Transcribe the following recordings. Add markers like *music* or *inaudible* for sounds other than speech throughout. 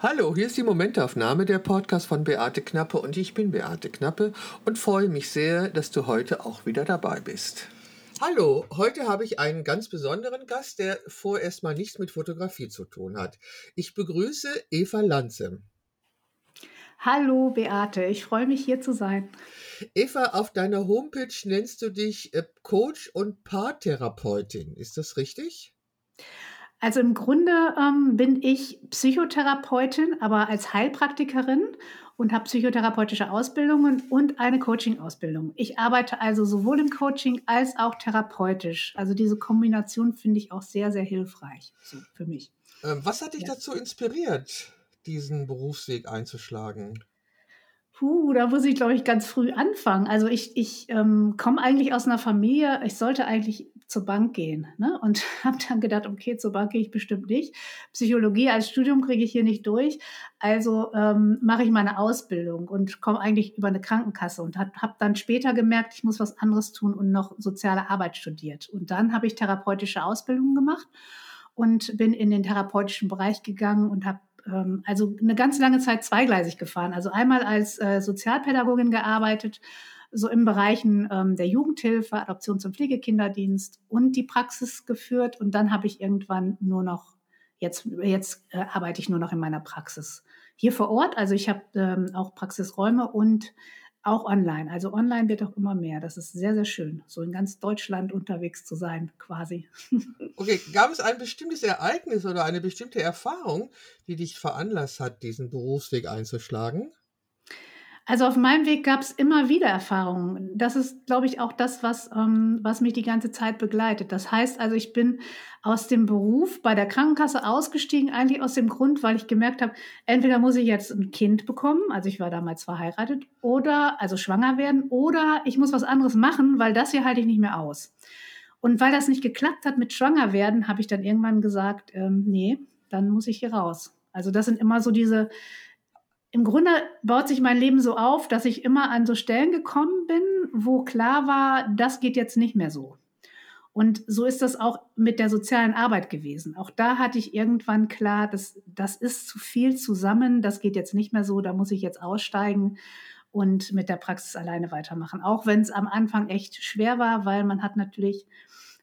Hallo, hier ist die Momentaufnahme, der Podcast von Beate Knappe und ich bin Beate Knappe und freue mich sehr, dass du heute auch wieder dabei bist. Hallo, heute habe ich einen ganz besonderen Gast, der vorerst mal nichts mit Fotografie zu tun hat. Ich begrüße Eva Lanze. Hallo Beate, ich freue mich hier zu sein. Eva, auf deiner Homepage nennst du dich äh, Coach und Paartherapeutin. Ist das richtig? Also im Grunde ähm, bin ich Psychotherapeutin, aber als Heilpraktikerin und habe psychotherapeutische Ausbildungen und eine Coaching-Ausbildung. Ich arbeite also sowohl im Coaching als auch therapeutisch. Also diese Kombination finde ich auch sehr, sehr hilfreich so für mich. Ähm, was hat dich ja. dazu inspiriert, diesen Berufsweg einzuschlagen? Puh, da muss ich, glaube ich, ganz früh anfangen. Also ich, ich ähm, komme eigentlich aus einer Familie, ich sollte eigentlich zur Bank gehen. Ne? Und *laughs* habe dann gedacht, okay, zur Bank gehe ich bestimmt nicht. Psychologie als Studium kriege ich hier nicht durch. Also ähm, mache ich meine Ausbildung und komme eigentlich über eine Krankenkasse und habe hab dann später gemerkt, ich muss was anderes tun und noch soziale Arbeit studiert. Und dann habe ich therapeutische Ausbildungen gemacht und bin in den therapeutischen Bereich gegangen und habe ähm, also eine ganz lange Zeit zweigleisig gefahren. Also einmal als äh, Sozialpädagogin gearbeitet, so im Bereichen ähm, der Jugendhilfe, Adoptions- und Pflegekinderdienst und die Praxis geführt. Und dann habe ich irgendwann nur noch, jetzt, jetzt äh, arbeite ich nur noch in meiner Praxis hier vor Ort. Also ich habe ähm, auch Praxisräume und auch online. Also online wird auch immer mehr. Das ist sehr, sehr schön, so in ganz Deutschland unterwegs zu sein, quasi. *laughs* Okay, gab es ein bestimmtes Ereignis oder eine bestimmte Erfahrung, die dich veranlasst hat, diesen Berufsweg einzuschlagen? Also auf meinem Weg gab es immer wieder Erfahrungen. Das ist, glaube ich, auch das, was, ähm, was mich die ganze Zeit begleitet. Das heißt also, ich bin aus dem Beruf bei der Krankenkasse ausgestiegen, eigentlich aus dem Grund, weil ich gemerkt habe, entweder muss ich jetzt ein Kind bekommen, also ich war damals verheiratet, oder also schwanger werden, oder ich muss was anderes machen, weil das hier halte ich nicht mehr aus. Und weil das nicht geklappt hat mit schwanger werden, habe ich dann irgendwann gesagt, ähm, nee, dann muss ich hier raus. Also das sind immer so diese im Grunde baut sich mein Leben so auf, dass ich immer an so Stellen gekommen bin, wo klar war, das geht jetzt nicht mehr so. Und so ist das auch mit der sozialen Arbeit gewesen. Auch da hatte ich irgendwann klar, dass das ist zu viel zusammen, das geht jetzt nicht mehr so, da muss ich jetzt aussteigen und mit der Praxis alleine weitermachen. Auch wenn es am Anfang echt schwer war, weil man hat natürlich,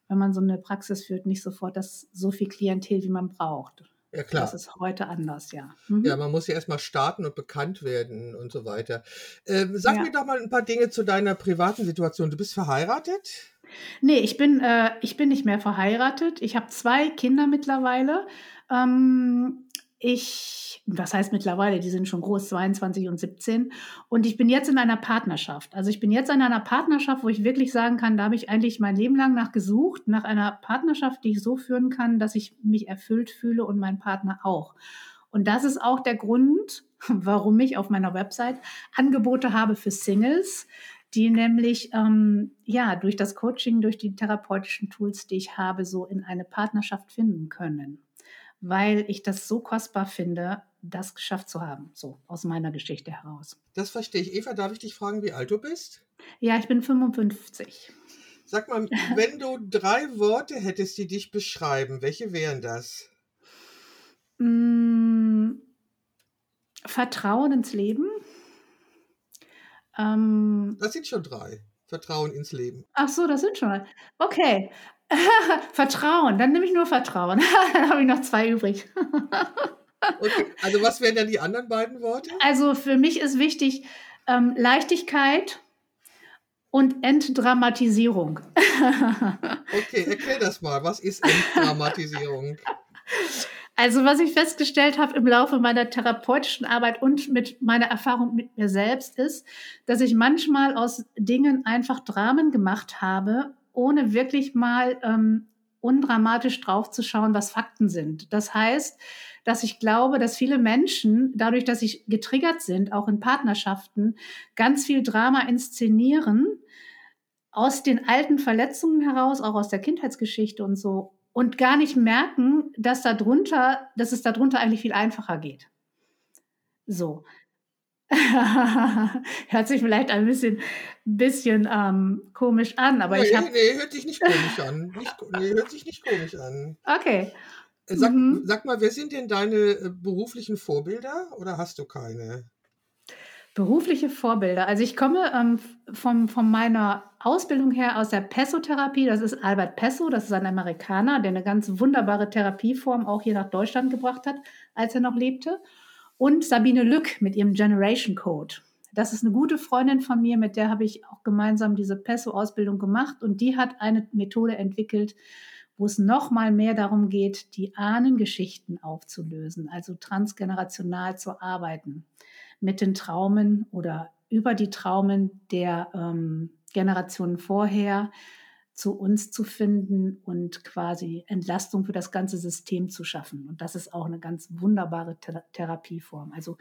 wenn man so eine Praxis führt, nicht sofort das so viel Klientel, wie man braucht. Ja, klar. Das ist heute anders, ja. Mhm. Ja, man muss ja erstmal starten und bekannt werden und so weiter. Ähm, sag ja. mir doch mal ein paar Dinge zu deiner privaten Situation. Du bist verheiratet? Nee, ich bin, äh, ich bin nicht mehr verheiratet. Ich habe zwei Kinder mittlerweile. Ähm, ich, was heißt mittlerweile, die sind schon groß, 22 und 17. Und ich bin jetzt in einer Partnerschaft. Also ich bin jetzt in einer Partnerschaft, wo ich wirklich sagen kann, da habe ich eigentlich mein Leben lang nach gesucht, nach einer Partnerschaft, die ich so führen kann, dass ich mich erfüllt fühle und mein Partner auch. Und das ist auch der Grund, *laughs* warum ich auf meiner Website Angebote habe für Singles, die nämlich ähm, ja durch das Coaching, durch die therapeutischen Tools, die ich habe, so in eine Partnerschaft finden können weil ich das so kostbar finde, das geschafft zu haben, so aus meiner Geschichte heraus. Das verstehe ich. Eva, darf ich dich fragen, wie alt du bist? Ja, ich bin 55. Sag mal, *laughs* wenn du drei Worte hättest, die dich beschreiben, welche wären das? Mm, Vertrauen ins Leben. Ähm, das sind schon drei. Vertrauen ins Leben. Ach so, das sind schon. Okay. *laughs* Vertrauen, dann nehme ich nur Vertrauen. *laughs* dann habe ich noch zwei übrig. *laughs* okay. Also was wären dann die anderen beiden Worte? Also für mich ist wichtig ähm, Leichtigkeit und Entdramatisierung. okay, erklär das mal. Was ist Entdramatisierung? Also was ich festgestellt habe im Laufe meiner therapeutischen Arbeit und mit meiner Erfahrung mit mir selbst ist, dass ich manchmal aus Dingen einfach Dramen gemacht habe, ohne wirklich mal ähm, undramatisch draufzuschauen, was Fakten sind. Das heißt, dass ich glaube, dass viele Menschen, dadurch, dass sie getriggert sind, auch in Partnerschaften, ganz viel Drama inszenieren, aus den alten Verletzungen heraus, auch aus der Kindheitsgeschichte und so, und gar nicht merken, dass darunter, dass es darunter eigentlich viel einfacher geht. So. *laughs* hört sich vielleicht ein bisschen, bisschen ähm, komisch an, aber nee, ich habe. Nee, hört sich nicht komisch an. Nicht, nee, hört sich nicht komisch an. Okay. Sag, mhm. sag mal, wer sind denn deine äh, beruflichen Vorbilder oder hast du keine? Berufliche Vorbilder. Also ich komme ähm, vom, von meiner Ausbildung her aus der Pesso-Therapie. Das ist Albert Pesso, das ist ein Amerikaner, der eine ganz wunderbare Therapieform auch hier nach Deutschland gebracht hat, als er noch lebte. Und Sabine Lück mit ihrem Generation Code. Das ist eine gute Freundin von mir, mit der habe ich auch gemeinsam diese Pesso-Ausbildung gemacht. Und die hat eine Methode entwickelt, wo es noch mal mehr darum geht, die Ahnengeschichten aufzulösen, also transgenerational zu arbeiten mit den Traumen oder über die Traumen der ähm, Generationen vorher zu uns zu finden und quasi Entlastung für das ganze System zu schaffen. Und das ist auch eine ganz wunderbare Thera Therapieform. Also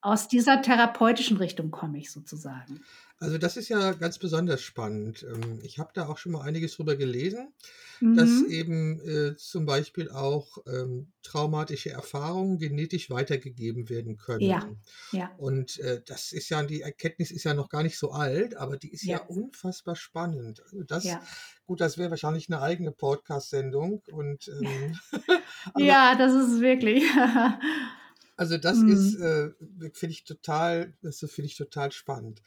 aus dieser therapeutischen Richtung komme ich sozusagen. Also das ist ja ganz besonders spannend. Ähm, ich habe da auch schon mal einiges drüber gelesen, mhm. dass eben äh, zum Beispiel auch ähm, traumatische Erfahrungen genetisch weitergegeben werden können. Ja, ja. Und äh, das ist ja, die Erkenntnis ist ja noch gar nicht so alt, aber die ist ja, ja unfassbar spannend. Also das, ja. gut, das wäre wahrscheinlich eine eigene Podcast-Sendung. Und ähm, *laughs* *laughs* ja, das ist wirklich. *laughs* Also das mhm. ist, äh, finde ich total, das finde ich total spannend.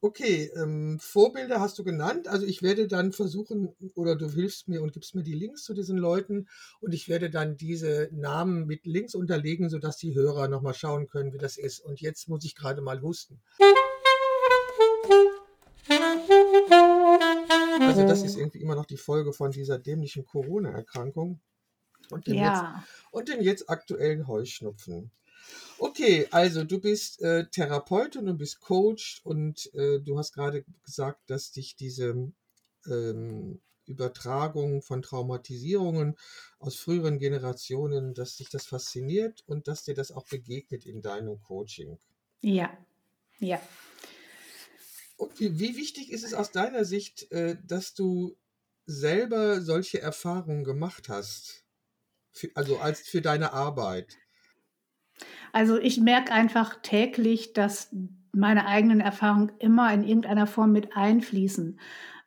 Okay, ähm, Vorbilder hast du genannt. Also ich werde dann versuchen, oder du hilfst mir und gibst mir die Links zu diesen Leuten und ich werde dann diese Namen mit Links unterlegen, sodass die Hörer nochmal schauen können, wie das ist. Und jetzt muss ich gerade mal husten. Also das ist irgendwie immer noch die Folge von dieser dämlichen Corona-Erkrankung. Und, ja. und dem jetzt aktuellen Heuschnupfen. Okay, also du bist äh, Therapeut und du bist Coach und äh, du hast gerade gesagt, dass dich diese ähm, Übertragung von Traumatisierungen aus früheren Generationen, dass dich das fasziniert und dass dir das auch begegnet in deinem Coaching. Ja, ja. Okay, wie wichtig ist es aus deiner Sicht, äh, dass du selber solche Erfahrungen gemacht hast? Für, also als für deine Arbeit? Also ich merke einfach täglich, dass meine eigenen Erfahrungen immer in irgendeiner Form mit einfließen.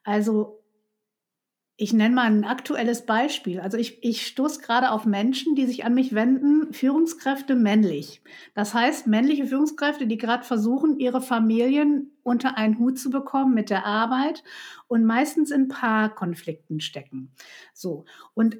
Also ich nenne mal ein aktuelles Beispiel. Also ich, ich stoße gerade auf Menschen, die sich an mich wenden, Führungskräfte männlich. Das heißt, männliche Führungskräfte, die gerade versuchen, ihre Familien unter einen Hut zu bekommen mit der Arbeit und meistens in Paarkonflikten stecken. So. Und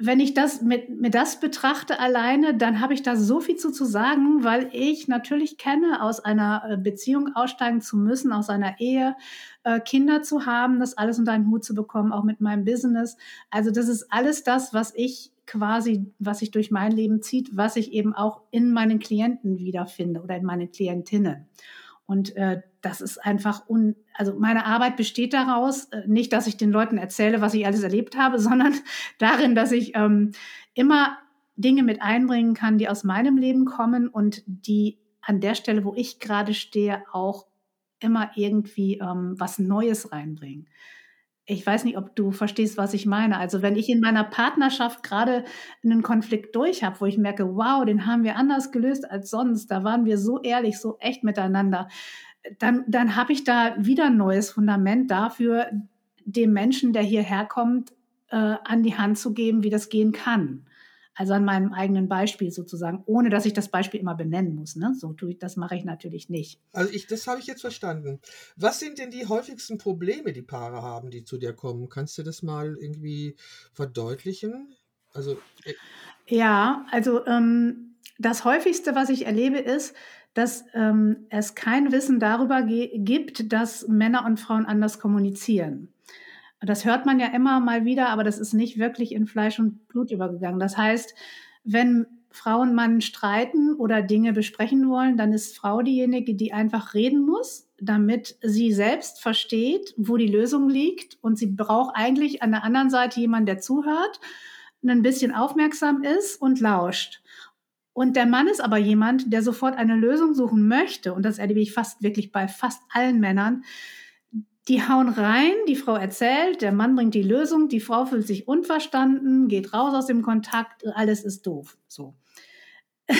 wenn ich das mit, mit das betrachte alleine, dann habe ich da so viel zu, zu sagen, weil ich natürlich kenne, aus einer äh, Beziehung aussteigen zu müssen, aus einer Ehe, äh, Kinder zu haben, das alles unter einen Hut zu bekommen, auch mit meinem Business. Also das ist alles das, was ich quasi, was sich durch mein Leben zieht, was ich eben auch in meinen Klienten wiederfinde oder in meinen Klientinnen. Und äh, das ist einfach, un also meine Arbeit besteht daraus, äh, nicht, dass ich den Leuten erzähle, was ich alles erlebt habe, *laughs* sondern darin, dass ich ähm, immer Dinge mit einbringen kann, die aus meinem Leben kommen und die an der Stelle, wo ich gerade stehe, auch immer irgendwie ähm, was Neues reinbringen ich weiß nicht, ob du verstehst, was ich meine. Also wenn ich in meiner Partnerschaft gerade einen Konflikt durch habe, wo ich merke, wow, den haben wir anders gelöst als sonst, da waren wir so ehrlich, so echt miteinander, dann, dann habe ich da wieder ein neues Fundament dafür, dem Menschen, der hierher kommt, äh, an die Hand zu geben, wie das gehen kann. Also an meinem eigenen Beispiel sozusagen, ohne dass ich das Beispiel immer benennen muss. Ne? So tue ich, das mache ich natürlich nicht. Also ich, das habe ich jetzt verstanden. Was sind denn die häufigsten Probleme, die Paare haben, die zu dir kommen? Kannst du das mal irgendwie verdeutlichen? Also äh ja, also ähm, das häufigste, was ich erlebe, ist, dass ähm, es kein Wissen darüber gibt, dass Männer und Frauen anders kommunizieren. Das hört man ja immer mal wieder, aber das ist nicht wirklich in Fleisch und Blut übergegangen. Das heißt, wenn Frau und Mann streiten oder Dinge besprechen wollen, dann ist Frau diejenige, die einfach reden muss, damit sie selbst versteht, wo die Lösung liegt. Und sie braucht eigentlich an der anderen Seite jemanden, der zuhört, ein bisschen aufmerksam ist und lauscht. Und der Mann ist aber jemand, der sofort eine Lösung suchen möchte. Und das erlebe ich fast wirklich bei fast allen Männern, die hauen rein, die Frau erzählt, der Mann bringt die Lösung, die Frau fühlt sich unverstanden, geht raus aus dem Kontakt, alles ist doof. So. *laughs*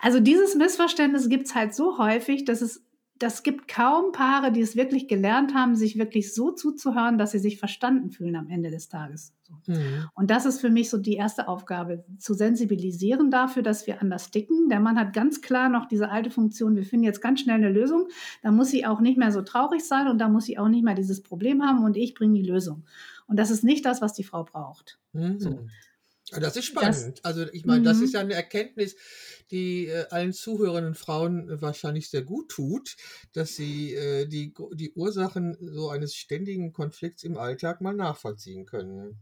also dieses Missverständnis gibt es halt so häufig, dass es das gibt kaum Paare, die es wirklich gelernt haben, sich wirklich so zuzuhören, dass sie sich verstanden fühlen am Ende des Tages. Mhm. Und das ist für mich so die erste Aufgabe, zu sensibilisieren dafür, dass wir anders dicken. Der Mann hat ganz klar noch diese alte Funktion, wir finden jetzt ganz schnell eine Lösung. Da muss sie auch nicht mehr so traurig sein und da muss sie auch nicht mehr dieses Problem haben und ich bringe die Lösung. Und das ist nicht das, was die Frau braucht. Mhm. So. Das ist spannend. Das, also ich meine, das ist mhm. ja eine Erkenntnis, die äh, allen zuhörenden Frauen äh, wahrscheinlich sehr gut tut, dass sie äh, die, die Ursachen so eines ständigen Konflikts im Alltag mal nachvollziehen können.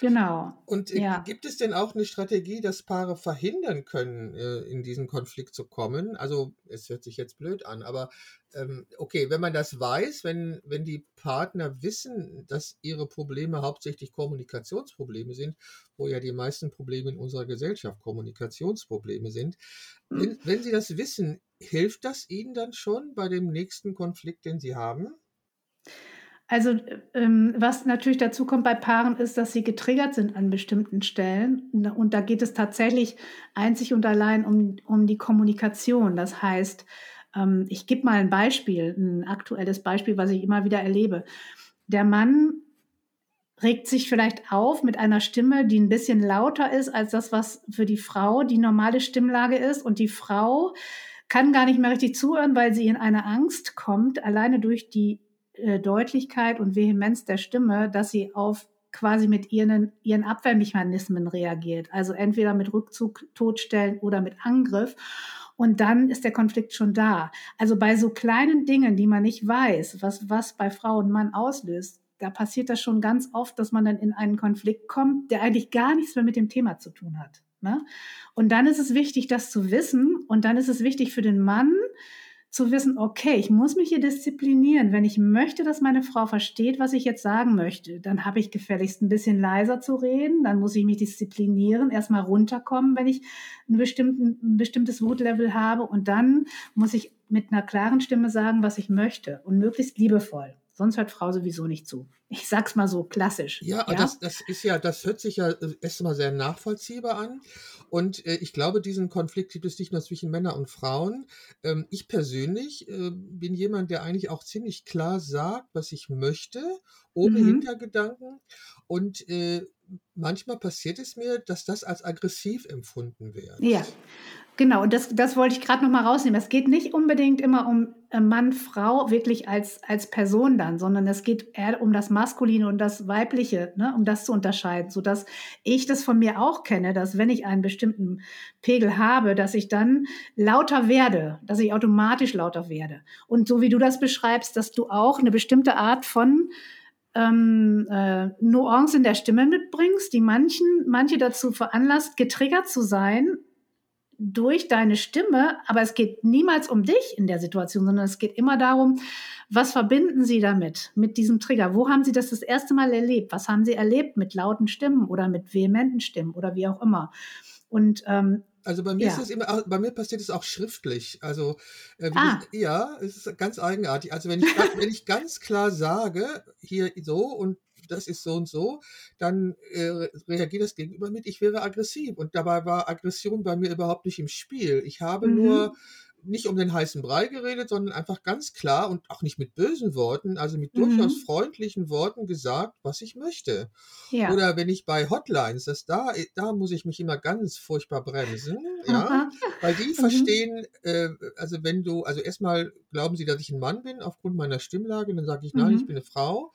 Genau. Und äh, ja. gibt es denn auch eine Strategie, dass Paare verhindern können, äh, in diesen Konflikt zu kommen? Also, es hört sich jetzt blöd an, aber ähm, okay, wenn man das weiß, wenn, wenn die Partner wissen, dass ihre Probleme hauptsächlich Kommunikationsprobleme sind, wo ja die meisten Probleme in unserer Gesellschaft Kommunikationsprobleme sind, hm. wenn, wenn sie das wissen, hilft das ihnen dann schon bei dem nächsten Konflikt, den sie haben? Also, ähm, was natürlich dazu kommt bei Paaren ist, dass sie getriggert sind an bestimmten Stellen. Und da geht es tatsächlich einzig und allein um, um die Kommunikation. Das heißt, ähm, ich gebe mal ein Beispiel, ein aktuelles Beispiel, was ich immer wieder erlebe. Der Mann regt sich vielleicht auf mit einer Stimme, die ein bisschen lauter ist als das, was für die Frau die normale Stimmlage ist. Und die Frau kann gar nicht mehr richtig zuhören, weil sie in eine Angst kommt, alleine durch die äh, Deutlichkeit und Vehemenz der Stimme, dass sie auf quasi mit ihren, ihren Abwehrmechanismen reagiert. Also entweder mit Rückzug, Todstellen oder mit Angriff. Und dann ist der Konflikt schon da. Also bei so kleinen Dingen, die man nicht weiß, was, was bei Frau und Mann auslöst, da passiert das schon ganz oft, dass man dann in einen Konflikt kommt, der eigentlich gar nichts mehr mit dem Thema zu tun hat. Ne? Und dann ist es wichtig, das zu wissen. Und dann ist es wichtig für den Mann, zu wissen, okay, ich muss mich hier disziplinieren. Wenn ich möchte, dass meine Frau versteht, was ich jetzt sagen möchte, dann habe ich gefälligst ein bisschen leiser zu reden, dann muss ich mich disziplinieren, erstmal runterkommen, wenn ich ein, ein bestimmtes Wutlevel habe und dann muss ich mit einer klaren Stimme sagen, was ich möchte und möglichst liebevoll. Sonst hört Frau sowieso nicht zu. Ich sag's mal so klassisch. Ja, ja? Das, das ist ja, das hört sich ja äh, erstmal sehr nachvollziehbar an. Und äh, ich glaube, diesen Konflikt gibt es nicht nur zwischen Männern und Frauen. Ähm, ich persönlich äh, bin jemand, der eigentlich auch ziemlich klar sagt, was ich möchte, ohne mhm. Hintergedanken. Und äh, manchmal passiert es mir, dass das als aggressiv empfunden wird. Ja, Genau, und das, das wollte ich gerade noch mal rausnehmen. Es geht nicht unbedingt immer um äh, Mann, Frau wirklich als, als Person dann, sondern es geht eher um das Maskuline und das Weibliche, ne, um das zu unterscheiden, sodass ich das von mir auch kenne, dass wenn ich einen bestimmten Pegel habe, dass ich dann lauter werde, dass ich automatisch lauter werde. Und so wie du das beschreibst, dass du auch eine bestimmte Art von ähm, äh, Nuance in der Stimme mitbringst, die manchen, manche dazu veranlasst, getriggert zu sein durch deine Stimme, aber es geht niemals um dich in der Situation, sondern es geht immer darum, was verbinden Sie damit, mit diesem Trigger? Wo haben Sie das das erste Mal erlebt? Was haben Sie erlebt mit lauten Stimmen oder mit vehementen Stimmen oder wie auch immer? Und ähm, also bei mir ja. ist es immer, bei mir passiert es auch schriftlich. Also äh, ah. ich, ja, es ist ganz eigenartig. Also wenn ich, *laughs* wenn ich ganz klar sage, hier so und das ist so und so, dann äh, reagiert das Gegenüber mit, ich wäre aggressiv. Und dabei war Aggression bei mir überhaupt nicht im Spiel. Ich habe mhm. nur nicht um den heißen Brei geredet, sondern einfach ganz klar und auch nicht mit bösen Worten, also mit mhm. durchaus freundlichen Worten gesagt, was ich möchte. Ja. Oder wenn ich bei Hotlines, das da, da muss ich mich immer ganz furchtbar bremsen, ja, weil die mhm. verstehen, äh, also wenn du, also erstmal glauben sie, dass ich ein Mann bin aufgrund meiner Stimmlage, dann sage ich, nein, mhm. ich bin eine Frau.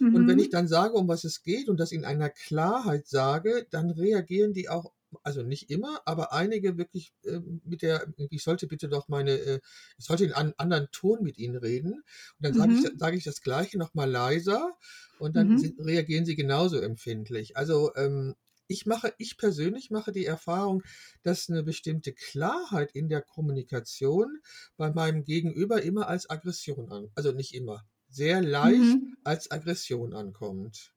Mhm. Und wenn mhm. ich dann sage, um was es geht und das in einer Klarheit sage, dann reagieren die auch also nicht immer, aber einige wirklich äh, mit der, ich sollte bitte doch meine, äh, ich sollte in einem anderen Ton mit ihnen reden. Und dann sage mhm. ich, sag ich das Gleiche nochmal leiser und dann mhm. reagieren sie genauso empfindlich. Also ähm, ich mache, ich persönlich mache die Erfahrung, dass eine bestimmte Klarheit in der Kommunikation bei meinem Gegenüber immer als Aggression an, also nicht immer, sehr leicht mhm. als Aggression ankommt.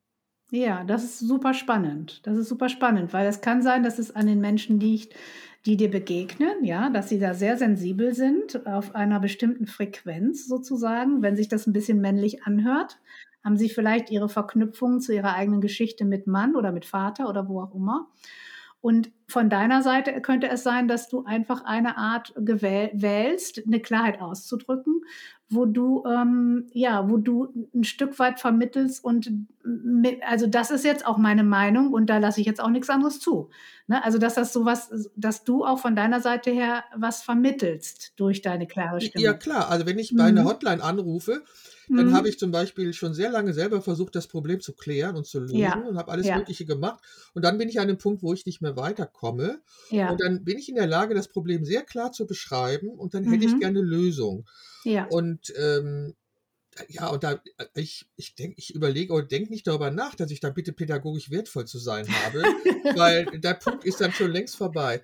Ja, das ist super spannend. Das ist super spannend, weil es kann sein, dass es an den Menschen liegt, die dir begegnen, ja, dass sie da sehr sensibel sind auf einer bestimmten Frequenz sozusagen. Wenn sich das ein bisschen männlich anhört, haben sie vielleicht ihre Verknüpfungen zu ihrer eigenen Geschichte mit Mann oder mit Vater oder wo auch immer. Und von deiner Seite könnte es sein, dass du einfach eine Art wählst, eine Klarheit auszudrücken, wo du ähm, ja, wo du ein Stück weit vermittelst und mit, also das ist jetzt auch meine Meinung und da lasse ich jetzt auch nichts anderes zu. Ne? Also dass das sowas, dass du auch von deiner Seite her was vermittelst durch deine klare Stimme. Ja klar, also wenn ich bei mhm. einer Hotline anrufe, dann mhm. habe ich zum Beispiel schon sehr lange selber versucht, das Problem zu klären und zu lösen ja. und habe alles ja. Mögliche gemacht. Und dann bin ich an einem Punkt, wo ich nicht mehr weiterkomme. Ja. Und dann bin ich in der Lage, das Problem sehr klar zu beschreiben und dann mhm. hätte ich mhm. gerne Lösung. Ja. Und ähm, ja, und da, ich, ich denke, ich überlege oder denke nicht darüber nach, dass ich da bitte pädagogisch wertvoll zu sein habe, *laughs* weil der Punkt ist dann schon längst vorbei.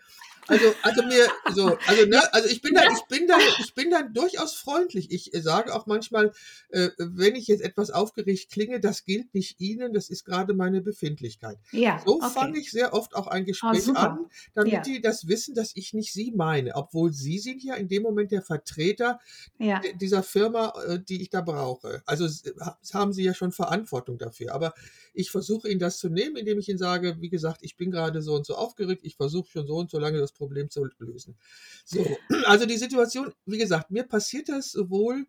Also, also mir, so, also, ne, also ich bin dann, ich bin dann, ich bin dann durchaus freundlich. Ich sage auch manchmal, äh, wenn ich jetzt etwas aufgeregt klinge, das gilt nicht Ihnen, das ist gerade meine Befindlichkeit. Ja, so okay. fange ich sehr oft auch ein ah, Gespräch oh, an, damit ja. die das wissen, dass ich nicht Sie meine, obwohl Sie sind ja in dem Moment der Vertreter ja. dieser Firma, äh, die ich da brauche. Also haben Sie ja schon Verantwortung dafür. Aber ich versuche Ihnen das zu nehmen, indem ich Ihnen sage, wie gesagt, ich bin gerade so und so aufgeregt, ich versuche schon so und so lange das Problem zu lösen. So, *clears throat* also die Situation, wie gesagt, mir passiert das sowohl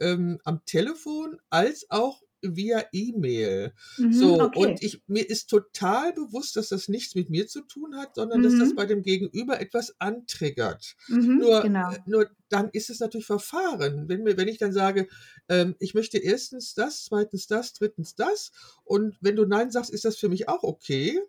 ähm, am Telefon als auch via E-Mail. Mhm, so, okay. und ich, mir ist total bewusst, dass das nichts mit mir zu tun hat, sondern mhm. dass das mhm. bei dem Gegenüber etwas antriggert. Mhm, nur, genau. Äh, nur dann ist es natürlich Verfahren. Wenn, mir, wenn ich dann sage, ähm, ich möchte erstens das, zweitens das, drittens das, und wenn du Nein sagst, ist das für mich auch okay.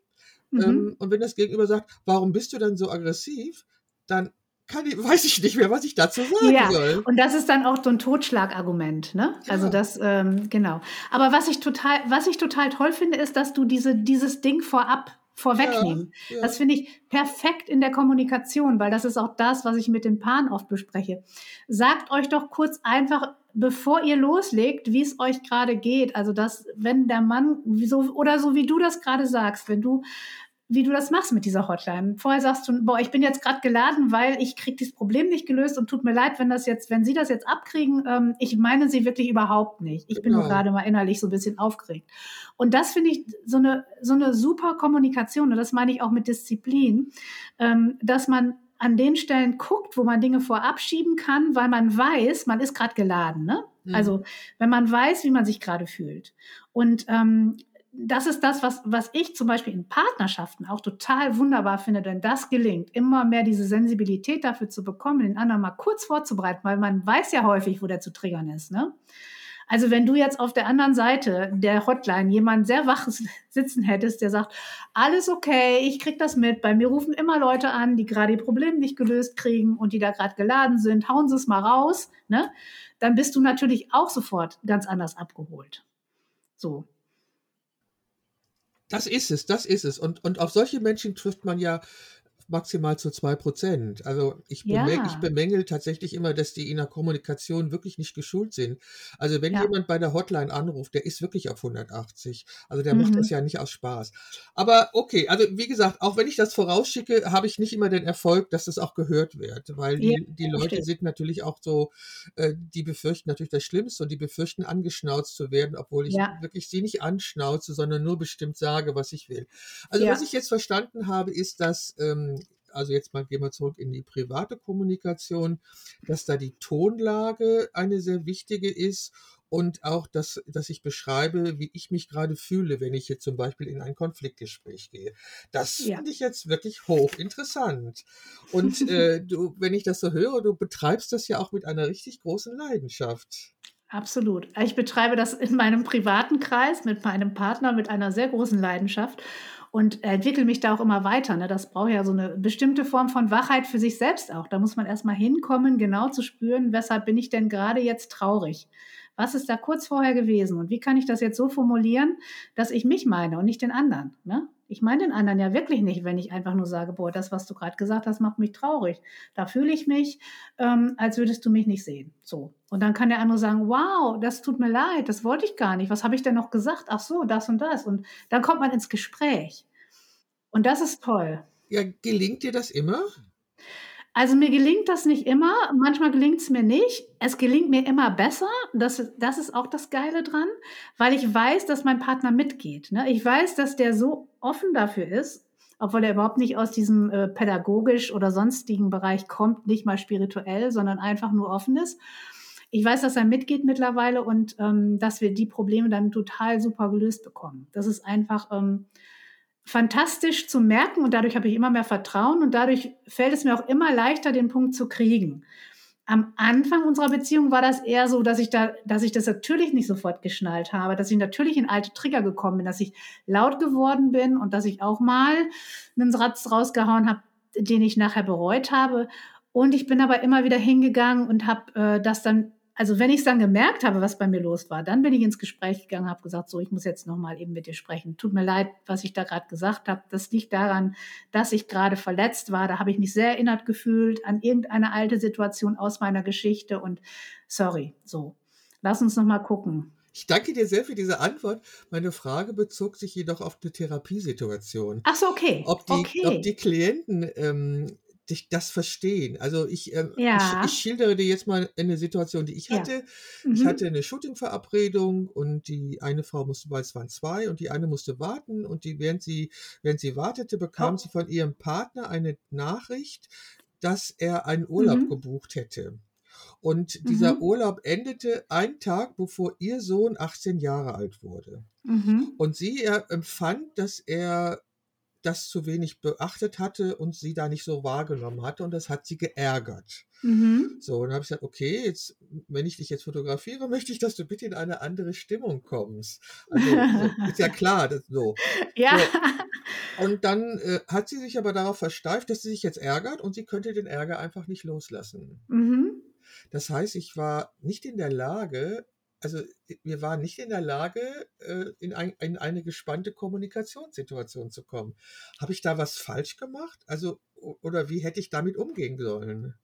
Mhm. Ähm, und wenn das Gegenüber sagt, warum bist du dann so aggressiv, dann kann ich, *laughs* weiß ich nicht mehr, was ich dazu sagen ja, soll. Und das ist dann auch so ein Totschlagargument, ne? Ja. Also das, ähm, genau. Aber was ich total, was ich total toll finde, ist, dass du diese, dieses Ding vorab vorwegnehmen. Ja, ja. Das finde ich perfekt in der Kommunikation, weil das ist auch das, was ich mit den Paaren oft bespreche. Sagt euch doch kurz einfach, bevor ihr loslegt, wie es euch gerade geht. Also dass, wenn der Mann, so, oder so wie du das gerade sagst, wenn du wie du das machst mit dieser Hotline. Vorher sagst du, boah, ich bin jetzt gerade geladen, weil ich kriege dieses Problem nicht gelöst und tut mir leid, wenn das jetzt, wenn Sie das jetzt abkriegen. Ähm, ich meine Sie wirklich überhaupt nicht. Ich bin nur gerade mal innerlich so ein bisschen aufgeregt. Und das finde ich so eine so eine super Kommunikation und das meine ich auch mit Disziplin, ähm, dass man an den Stellen guckt, wo man Dinge vorab schieben kann, weil man weiß, man ist gerade geladen. Ne? Mhm. Also wenn man weiß, wie man sich gerade fühlt. Und ähm, das ist das, was, was ich zum Beispiel in Partnerschaften auch total wunderbar finde, denn das gelingt, immer mehr diese Sensibilität dafür zu bekommen, den anderen mal kurz vorzubereiten, weil man weiß ja häufig, wo der zu triggern ist. Ne? Also wenn du jetzt auf der anderen Seite der Hotline jemanden sehr wach sitzen hättest, der sagt, alles okay, ich krieg das mit, bei mir rufen immer Leute an, die gerade die Probleme nicht gelöst kriegen und die da gerade geladen sind, hauen sie es mal raus, ne? Dann bist du natürlich auch sofort ganz anders abgeholt. So. Das ist es, das ist es. Und, und auf solche Menschen trifft man ja maximal zu zwei Prozent. Also ich, bemängel, ich bemängel tatsächlich immer, dass die in der Kommunikation wirklich nicht geschult sind. Also wenn Ja. jemand bei der Hotline anruft, der ist wirklich auf 180. Also der macht das mhm. ja nicht aus Spaß. Aber okay, also wie gesagt, auch wenn ich das vorausschicke, habe ich nicht immer den Erfolg, dass das auch gehört wird, weil Ja, die, die Leute sind natürlich auch so, äh, die befürchten natürlich das Schlimmste und die befürchten angeschnauzt zu werden, obwohl ich Ja. wirklich sie nicht anschnauze, sondern nur bestimmt sage, was ich will. Also was ich jetzt verstanden habe, ist, dass ähm, also jetzt mal gehen wir zurück in die private Kommunikation, dass da die Tonlage eine sehr wichtige ist und auch, dass, dass ich beschreibe, wie ich mich gerade fühle, wenn ich jetzt zum Beispiel in ein Konfliktgespräch gehe. Das ja. finde ich jetzt wirklich hochinteressant. Und *laughs* äh, du, wenn ich das so höre, du betreibst das ja auch mit einer richtig großen Leidenschaft. Absolut. Ich betreibe das in meinem privaten Kreis mit meinem Partner mit einer sehr großen Leidenschaft und entwickle mich da auch immer weiter. Ne? Das braucht ja so eine bestimmte Form von Wachheit für sich selbst auch. Da muss man erstmal hinkommen, genau zu spüren, weshalb bin ich denn gerade jetzt traurig? Was ist da kurz vorher gewesen? Und wie kann ich das jetzt so formulieren, dass ich mich meine und nicht den anderen? Ne? Ich meine den anderen ja wirklich nicht, wenn ich einfach nur sage, boah, das, was du gerade gesagt hast, macht mich traurig. Da fühle ich mich, ähm, als würdest du mich nicht sehen. So. Und dann kann der andere sagen, wow, das tut mir leid, das wollte ich gar nicht. Was habe ich denn noch gesagt? Ach so, das und das. Und dann kommt man ins Gespräch. Und das ist toll. Ja, gelingt dir das immer? Also mir gelingt das nicht immer, manchmal gelingt es mir nicht. Es gelingt mir immer besser. Das, das ist auch das Geile dran, weil ich weiß, dass mein Partner mitgeht. Ne? Ich weiß, dass der so offen dafür ist, obwohl er überhaupt nicht aus diesem äh, pädagogisch oder sonstigen Bereich kommt, nicht mal spirituell, sondern einfach nur offen ist. Ich weiß, dass er mitgeht mittlerweile und ähm, dass wir die Probleme dann total super gelöst bekommen. Das ist einfach ähm, fantastisch zu merken und dadurch habe ich immer mehr Vertrauen und dadurch fällt es mir auch immer leichter, den Punkt zu kriegen. Am Anfang unserer Beziehung war das eher so, dass ich da, dass ich das natürlich nicht sofort geschnallt habe, dass ich natürlich in alte Trigger gekommen bin, dass ich laut geworden bin und dass ich auch mal einen Satz rausgehauen habe, den ich nachher bereut habe. Und ich bin aber immer wieder hingegangen und habe äh, das dann also wenn ich es dann gemerkt habe, was bei mir los war, dann bin ich ins Gespräch gegangen, habe gesagt, so, ich muss jetzt nochmal eben mit dir sprechen. Tut mir leid, was ich da gerade gesagt habe. Das liegt daran, dass ich gerade verletzt war. Da habe ich mich sehr erinnert gefühlt an irgendeine alte Situation aus meiner Geschichte und sorry, so. Lass uns nochmal gucken. Ich danke dir sehr für diese Antwort. Meine Frage bezog sich jedoch auf eine Therapiesituation. Ach so, okay. Ob die, okay. Ob die Klienten ähm, dich das verstehen. Also ich, ähm, ja. ich, ich, schildere dir jetzt mal eine Situation, die ich hatte. Ja. Mhm. Ich hatte eine Shooting-Verabredung und die eine Frau musste, weil es waren zwei, und die eine musste warten und die, während sie, während sie wartete, bekam oh. sie von ihrem Partner eine Nachricht, dass er einen Urlaub mhm. gebucht hätte. Und dieser mhm. Urlaub endete einen Tag, bevor ihr Sohn 18 Jahre alt wurde. Mhm. Und sie empfand, dass er das zu wenig beachtet hatte und sie da nicht so wahrgenommen hatte und das hat sie geärgert. Mhm. So, und dann habe ich gesagt, okay, jetzt, wenn ich dich jetzt fotografiere, möchte ich, dass du bitte in eine andere Stimmung kommst. Also, so, *laughs* ist ja klar, das, so. Ja. So. Und dann äh, hat sie sich aber darauf versteift, dass sie sich jetzt ärgert und sie könnte den Ärger einfach nicht loslassen. Mhm. Das heißt, ich war nicht in der Lage, also wir waren nicht in der Lage, äh, in, ein, in, eine gespannte Kommunikationssituation zu kommen. Habe ich da was falsch gemacht? Also, oder wie hätte ich damit umgehen sollen?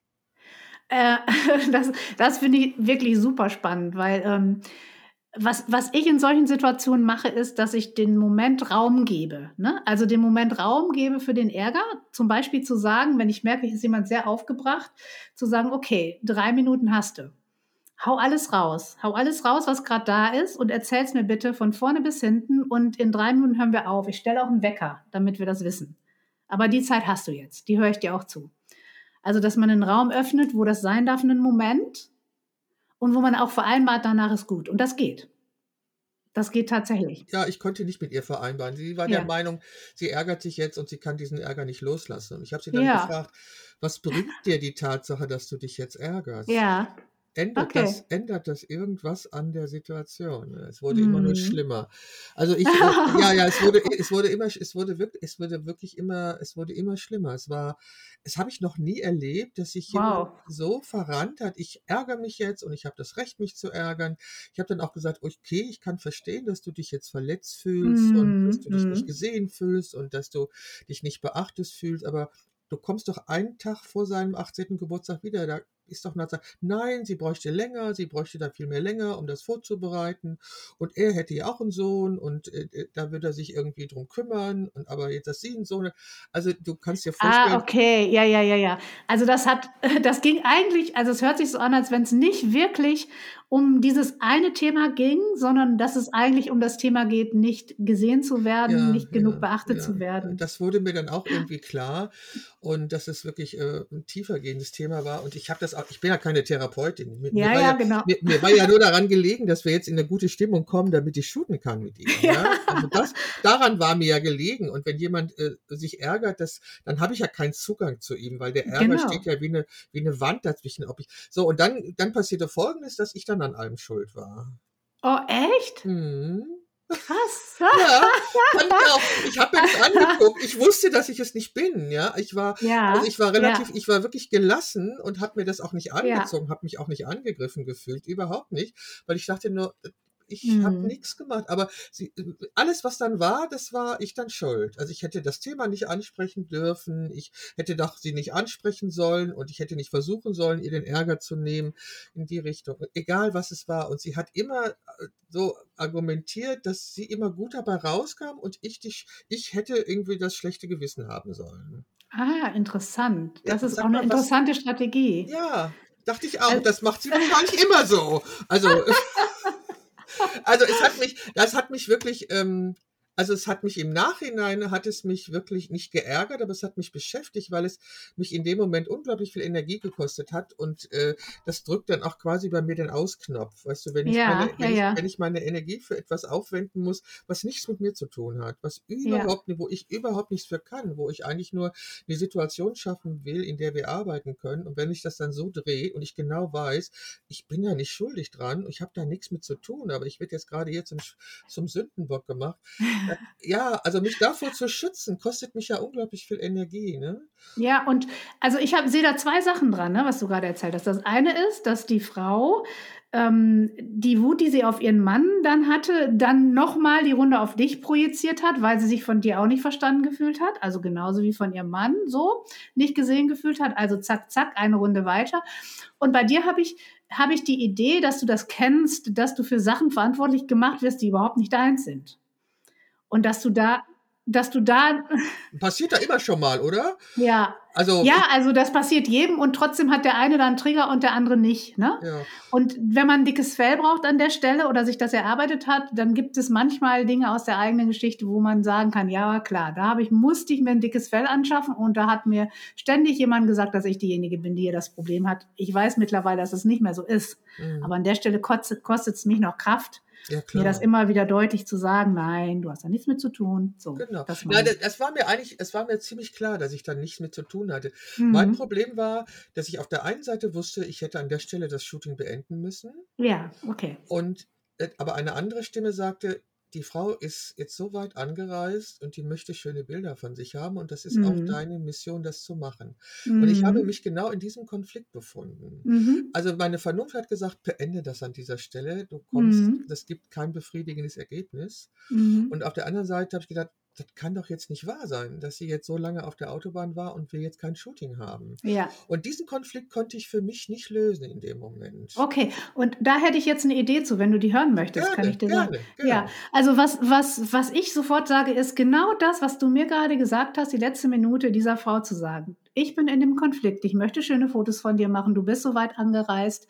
Äh, *laughs* das das finde ich wirklich super spannend, weil ähm, was, was ich in solchen Situationen mache, ist, dass ich den Moment Raum gebe. Ne? Also den Moment Raum gebe für den Ärger. Zum Beispiel zu sagen, wenn ich merke, ich ist jemand sehr aufgebracht, zu sagen, okay, drei Minuten hast du hau alles raus. Hau alles raus, was gerade da ist und erzähl's mir bitte von vorne bis hinten und in drei Minuten hören wir auf. Ich stelle auch einen Wecker, damit wir das wissen. Aber die Zeit hast du jetzt, die höre ich dir auch zu. Also, dass man einen Raum öffnet, wo das sein darf, einen Moment und wo man auch vereinbart, danach ist gut. Und das geht. Das geht tatsächlich. Ja, ich konnte nicht mit ihr vereinbaren. Sie war ja. der Meinung, sie ärgert sich jetzt und sie kann diesen Ärger nicht loslassen. Und ich habe sie dann ja. gefragt, was bringt dir die Tatsache, dass du dich jetzt ärgerst? Ja. Ändert, okay. das, ändert das irgendwas an der Situation? Es wurde mm. immer nur mhm. schlimmer. Also ich, *laughs* ja, ja, es wurde, es wurde immer, es wurde wirklich, es wurde wirklich immer, es wurde immer schlimmer. Es war, es habe ich noch nie erlebt, dass sich wow. jemand so verrannt hat. Ich ärgere mich jetzt und ich habe das Recht, mich zu ärgern. Ich habe dann auch gesagt, okay, ich kann verstehen, dass du dich jetzt verletzt fühlst mm. und dass du dich nicht mhm. gesehen fühlst und dass du dich nicht beachtest fühlst, aber du kommst doch einen Tag vor seinem 18. Geburtstag wieder, da ist doch Nazar, nein, sie bräuchte länger, sie bräuchte da viel mehr länger, um das vorzubereiten. Und er hätte ja auch einen Sohn und äh, äh da würde er sich irgendwie drum kümmern. Und aber jetzt, dass sie einen Sohn Also du kannst dir ah, vorstellen. Ah, okay, ja, ja, ja, ja. Also das hat, *laughs* das ging eigentlich, also es hört sich so an, als wenn es nicht wirklich um dieses eine Thema ging, sondern dass es eigentlich um das Thema geht, nicht gesehen zu werden, ja, nicht genug ja, beachtet ja. zu werden. Das wurde mir dann auch irgendwie klar und dass es wirklich äh, ein tiefergehendes Thema war. Und ich habe das auch, ich bin ja keine Therapeutin. Mir, ja, mir ja, genau. Mir, mir, war ja nur daran gelegen, dass wir jetzt in eine gute Stimmung kommen, damit ich shooten kann mit ihm. *laughs* Ja? Also das, daran war mir ja gelegen. Und wenn jemand äh, sich ärgert, das, dann habe ich ja keinen Zugang zu ihm, weil der Ärger genau. steht ja wie eine, wie eine Wand dazwischen. Ob ich, so, und dann, dann passierte Folgendes, dass ich dann an allem schuld war. Oh, echt? Mhm. Krass. *laughs* ja, ich, ich habe mir das angeguckt. Ich wusste, dass ich es nicht bin. Ja, ich war, ja, also ich war relativ, ja. ich war wirklich gelassen und habe mir das auch nicht angezogen, ja. habe mich auch nicht angegriffen gefühlt, überhaupt nicht, weil ich dachte nur, ich mhm. habe nichts gemacht. Aber sie, alles, was dann war, das war ich dann schuld. Also ich hätte das Thema nicht ansprechen dürfen. Ich hätte doch sie nicht ansprechen sollen und ich hätte nicht versuchen sollen, ihr den Ärger zu nehmen in die Richtung. Egal was es war. Und sie hat immer äh, so argumentiert, dass sie immer gut dabei rauskam und ich dich, ich hätte irgendwie das schlechte Gewissen haben sollen. Ah, interessant. Das ja, ist auch eine interessante was, Strategie. Ja, dachte ich auch. Also, das macht sie *laughs* wahrscheinlich immer so. Also. *laughs* also es hat mich, das hat mich wirklich, ähm, Also es hat mich im Nachhinein, hat es mich wirklich nicht geärgert, aber es hat mich beschäftigt, weil es mich in dem Moment unglaublich viel Energie gekostet hat und äh, das drückt dann auch quasi bei mir den Ausknopf. Weißt du, wenn ich, Ja, meine, ja, wenn, ich, ja. wenn ich meine Energie für etwas aufwenden muss, was nichts mit mir zu tun hat, was überhaupt nicht, wo ich überhaupt nichts für kann, wo ich eigentlich nur eine Situation schaffen will, in der wir arbeiten können. Und wenn ich das dann so drehe und ich genau weiß, ich bin ja nicht schuldig dran, ich habe da nichts mit zu tun, aber ich werde jetzt gerade hier zum, zum Sündenbock gemacht. Ja, also mich davor zu schützen, kostet mich ja unglaublich viel Energie, ne? Ja, und also ich sehe da zwei Sachen dran, ne, was du gerade erzählt hast. Das eine ist, dass die Frau ähm, die Wut, die sie auf ihren Mann dann hatte, dann nochmal die Runde auf dich projiziert hat, weil sie sich von dir auch nicht verstanden gefühlt hat. Also genauso wie von ihrem Mann so nicht gesehen gefühlt hat. Also zack, zack, eine Runde weiter. Und bei dir habe ich, habe ich die Idee, dass du das kennst, dass du für Sachen verantwortlich gemacht wirst, die überhaupt nicht deins sind. Und dass du da, dass du da, Passiert da immer schon mal, oder? ja, Also, ja, also das passiert jedem und trotzdem hat der eine dann einen Trigger und der andere nicht. Ne? ja. Und wenn man ein dickes Fell braucht an der Stelle oder sich das erarbeitet hat, dann gibt es manchmal Dinge aus der eigenen Geschichte, wo man sagen kann, ja klar, da habe ich, musste ich mir ein dickes Fell anschaffen und da hat mir ständig jemand gesagt, dass ich diejenige bin, die hier das Problem hat. Ich weiß mittlerweile, dass es nicht mehr so ist. Mhm. Aber an der Stelle kostet es mich noch Kraft, ja, mir das immer wieder deutlich zu sagen, nein, du hast da nichts mit zu tun. So, Genau. das Na, meine das, das war mir eigentlich, es war mir ziemlich klar, dass ich da nichts mit zu tun hatte. Mein Mhm. Problem war, dass ich auf der einen Seite wusste, ich hätte an der Stelle das Shooting beenden müssen. Ja, okay. Und äh, aber eine andere Stimme sagte, die Frau ist jetzt so weit angereist und die möchte schöne Bilder von sich haben und das ist auch Mhm. deine Mission, das zu machen. Und ich habe Mhm. mich genau in diesem Konflikt befunden. Mhm. Also meine Vernunft hat gesagt, beende das an dieser Stelle. Du kommst, Mhm. das gibt kein befriedigendes Ergebnis. Mhm. Und auf der anderen Seite habe ich gedacht, das kann doch jetzt nicht wahr sein, dass sie jetzt so lange auf der Autobahn war und wir jetzt kein Shooting haben. Ja. Und diesen Konflikt konnte ich für mich nicht lösen in dem Moment. Okay, und da hätte ich jetzt eine Idee zu, wenn du die hören möchtest, kann Gerne, ich dir sagen. gerne, gerne. Ja, also was, was, was ich sofort sage, ist genau das, was du mir gerade gesagt hast, die letzte Minute dieser Frau zu sagen. Ich bin in dem Konflikt, ich möchte schöne Fotos von dir machen, du bist so weit angereist,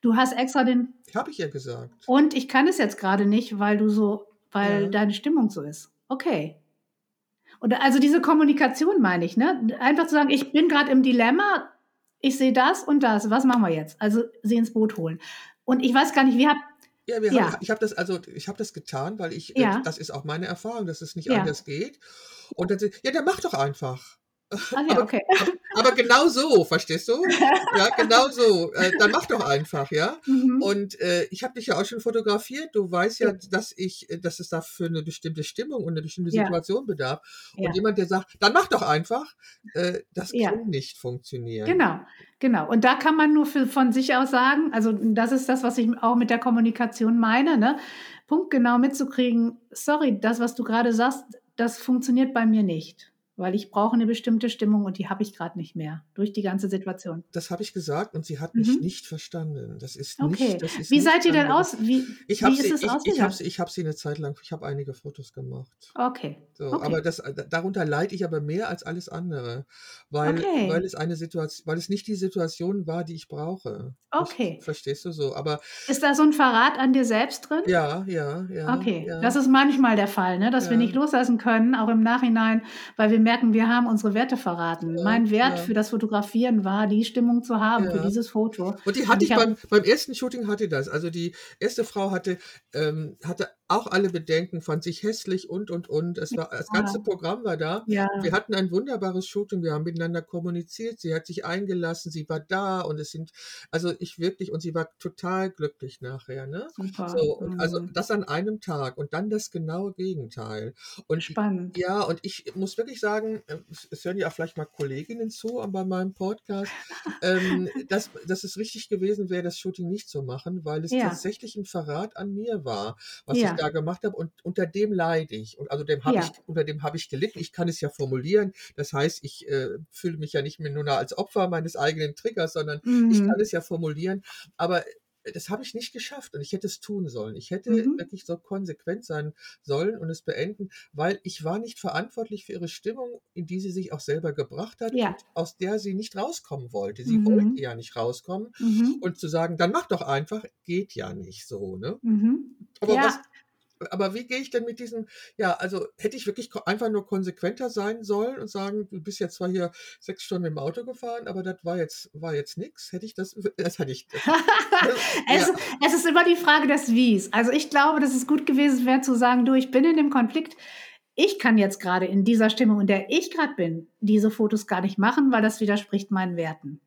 du hast extra den, Habe ich ja gesagt. und ich kann es jetzt gerade nicht, weil du so, weil Ja. deine Stimmung so ist. Okay. Und also diese Kommunikation meine ich, ne? Einfach zu sagen, ich bin gerade im Dilemma, ich sehe das und das, was machen wir jetzt? Also sie ins Boot holen. Und ich weiß gar nicht, wie habt, Ja, wir Ja. Haben, ich habe das also, ich habe das getan, weil ich, Ja. das ist auch meine Erfahrung, dass es nicht Ja. anders geht. Und dann, ja, dann mach doch einfach. Ah ja, *laughs* Aber, okay. aber genau so, verstehst du? *laughs* Ja, genau so. Äh, dann mach doch einfach, ja. Mhm. Und äh, ich habe dich ja auch schon fotografiert. Du weißt ja, Ja. dass ich, äh, dass es dafür eine bestimmte Stimmung und eine bestimmte Ja. Situation bedarf. Und Ja. jemand, der sagt, dann mach doch einfach, äh, das Ja. kann nicht funktionieren. Genau, genau. Und da kann man nur für, von sich aus sagen, also das ist das, was ich auch mit der Kommunikation meine, ne? punktgenau mitzukriegen, sorry, das, was du gerade sagst, das funktioniert bei mir nicht, weil ich brauche eine bestimmte Stimmung und die habe ich gerade nicht mehr durch die ganze Situation. Das habe ich gesagt und sie hat mich Mhm. nicht verstanden. Das ist Okay. nicht. Das ist Wie nicht seid ihr denn aus? Wie, Ich wie habe ist sie, es ich, ich ausgegangen? sie, ich hab sie eine Zeit lang, ich habe einige Fotos gemacht. Okay. So, Okay. aber das, äh, darunter leide ich aber mehr als alles andere, weil, Okay. weil es eine Situation, weil es nicht die Situation war, die ich brauche. Okay. Ich, verstehst du so? Aber Ist da so ein Verrat an dir selbst drin? ja, ja, ja. Okay, ja. das ist manchmal der Fall, ne? dass wir Ja. nicht loslassen können, auch im Nachhinein, weil wir merken, wir haben unsere Werte verraten. Ja, mein Wert ja. für das Fotografieren war, die Stimmung zu haben für Ja. dieses Foto. Und die Und hatte ich ich beim, beim ersten Shooting hatte das. Also die erste Frau hatte, ähm, hatte auch alle Bedenken, fand sich hässlich und und und. Es war, das ganze Programm war da. Ja, Wir hatten ein wunderbares Shooting, wir haben miteinander kommuniziert, sie hat sich eingelassen, sie war da und es sind, also ich wirklich, und sie war total glücklich nachher, ne? super. So, und also Mhm. das an einem Tag und dann das genaue Gegenteil. Und Spannend. ja, und ich muss wirklich sagen, äh, es- hören ja auch vielleicht mal Kolleginnen zu bei meinem Podcast, ähm, dass, dass es richtig gewesen wäre, das Shooting nicht zu machen, weil es Ja. tatsächlich ein Verrat an mir war, was Ja. ich da gemacht habe. Und unter dem leide ich. Und also dem habe ich, unter dem habe ich gelitten. Ich kann es ja formulieren. Das heißt, ich äh, fühle mich ja nicht mehr nur als Opfer meines eigenen Triggers, sondern ich Mhm. kann es ja formulieren. Aber das habe ich nicht geschafft und ich hätte es tun sollen. Ich hätte Mhm. wirklich so konsequent sein sollen und es beenden, weil ich war nicht verantwortlich für ihre Stimmung, in die sie sich auch selber gebracht hat Ja. und aus der sie nicht rauskommen wollte. Sie Mhm. wollte ja nicht rauskommen Mhm. und zu sagen, dann mach doch einfach, geht ja nicht so. Ne? Mhm. Aber Ja. was, aber wie gehe ich denn mit diesem, ja, also hätte ich wirklich einfach nur konsequenter sein sollen und sagen, du bist jetzt zwar hier sechs Stunden im Auto gefahren, aber das war jetzt, war jetzt nichts. Hätte ich das, das hätte ich. Das, *laughs* es, ja. es ist immer die Frage des Wies. Also ich glaube, dass es gut gewesen wäre zu sagen, du, ich bin in dem Konflikt, ich kann jetzt gerade in dieser Stimmung, in der ich gerade bin, diese Fotos gar nicht machen, weil das widerspricht meinen Werten.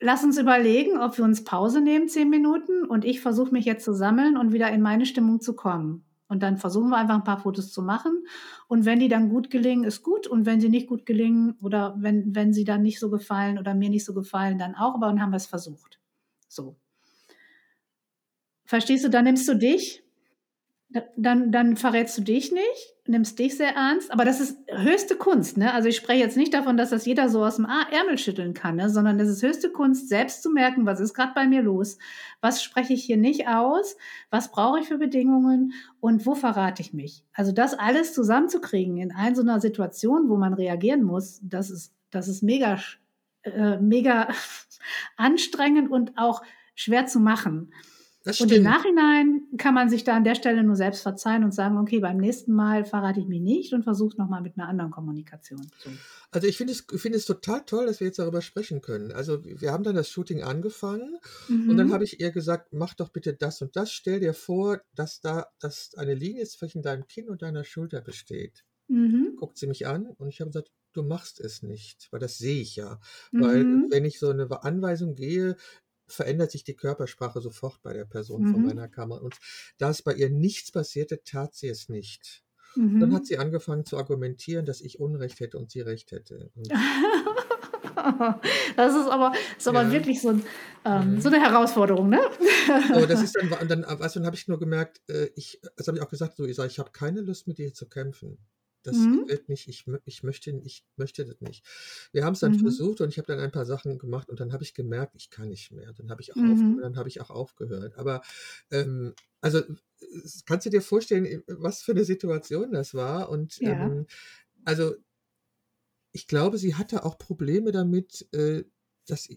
Lass uns überlegen, ob wir uns Pause nehmen, zehn Minuten, und ich versuche mich jetzt zu sammeln und wieder in meine Stimmung zu kommen. Und dann versuchen wir einfach ein paar Fotos zu machen. Und wenn die dann gut gelingen, ist gut. Und wenn sie nicht gut gelingen oder wenn, wenn sie dann nicht so gefallen oder mir nicht so gefallen, dann auch. Aber dann haben wir es versucht. So. Verstehst du, dann nimmst du dich dann, dann verrätst du dich nicht, nimmst dich sehr ernst. Aber das ist höchste Kunst. Ne? Also ich spreche jetzt nicht davon, dass das jeder so aus dem Ärmel schütteln kann, ne? sondern das ist höchste Kunst, selbst zu merken, was ist gerade bei mir los, was spreche ich hier nicht aus, was brauche ich für Bedingungen und wo verrate ich mich. Also das alles zusammenzukriegen in einer so einer Situation, wo man reagieren muss, das ist, das ist mega, äh, mega *laughs* anstrengend und auch schwer zu machen. Und im Nachhinein kann man sich da an der Stelle nur selbst verzeihen und sagen, okay, beim nächsten Mal verrate ich mich nicht und versuche nochmal mit einer anderen Kommunikation. So. Also ich finde es, find es total toll, dass wir jetzt darüber sprechen können. Also wir haben dann das Shooting angefangen mhm. und dann mhm. habe ich ihr gesagt, mach doch bitte das und das. Stell dir vor, dass da dass eine Linie zwischen deinem Kinn und deiner Schulter besteht. Mhm. Guckt sie mich an und ich habe gesagt, du machst es nicht, weil das sehe ich ja. Mhm. Weil wenn ich so eine Anweisung gehe, verändert sich die Körpersprache sofort bei der Person mhm. von meiner Kamera. Und da es bei ihr nichts passierte, tat sie es nicht. Mhm. Dann hat sie angefangen zu argumentieren, dass ich Unrecht hätte und sie Recht hätte. *laughs* das ist aber, ist aber ja. wirklich so, ein, ähm, mhm. so, eine Herausforderung, ne? so, das ist dann, dann, also dann habe ich nur gemerkt, äh, ich, das habe ich auch gesagt, so, ich ich habe keine Lust mit dir zu kämpfen. Das mhm. wird nicht, ich, ich, möchte, ich möchte das nicht. Wir haben es dann mhm. versucht und ich habe dann ein paar Sachen gemacht und dann habe ich gemerkt, ich kann nicht mehr. Dann habe ich, auch mhm. dann hab ich auch aufgehört. Aber ähm, also kannst du dir vorstellen, was für eine Situation das war? Und ja. ähm, also ich glaube, sie hatte auch Probleme damit, äh, dass,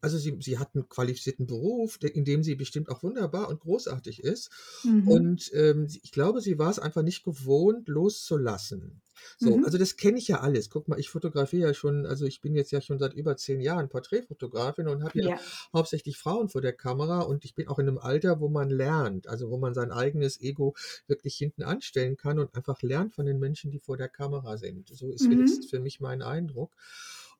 also sie, sie hat einen qualifizierten Beruf, in dem sie bestimmt auch wunderbar und großartig ist. Mhm. Und ähm, ich glaube, sie war es einfach nicht gewohnt, loszulassen. So, mhm. also das kenne ich ja alles. Guck mal, ich fotografiere ja schon, also ich bin jetzt ja schon seit über zehn Jahren Porträtfotografin und habe ja, ja, hauptsächlich Frauen vor der Kamera und ich bin auch in einem Alter, wo man lernt, also wo man sein eigenes Ego wirklich hinten anstellen kann und einfach lernt von den Menschen, die vor der Kamera sind. So ist mhm. wenigstens für mich mein Eindruck.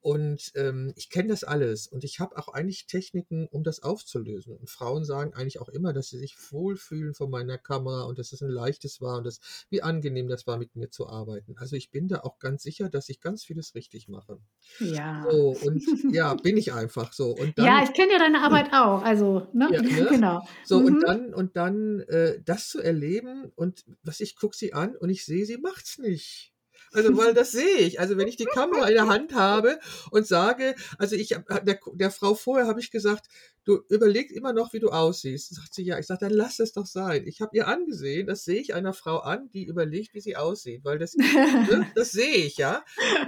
Und ähm, ich kenne das alles und ich habe auch eigentlich Techniken, um das aufzulösen. Und Frauen sagen eigentlich auch immer, dass sie sich wohlfühlen vor meiner Kamera und dass es ein leichtes war und das, wie angenehm das war, mit mir zu arbeiten. Also ich bin da auch ganz sicher, dass ich ganz vieles richtig mache. Ja. So, und ja, bin ich einfach so. Und dann, ja, ich kenne ja deine Arbeit auch. Also, ne? Ja, ne? *laughs* genau. So, mhm. und dann, und dann äh, das zu erleben und was ich gucke sie an und ich sehe, sie macht's nicht. Also, weil das sehe ich. Also, wenn ich die Kamera in der Hand habe und sage, also ich, der, der Frau vorher habe ich gesagt, du überlegst immer noch, wie du aussiehst. Sagt sie, ja. Ich sage, dann lass es doch sein. Ich habe ihr angesehen, das sehe ich einer Frau an, die überlegt, wie sie aussieht, weil das, ne, *laughs* das sehe ich, ja.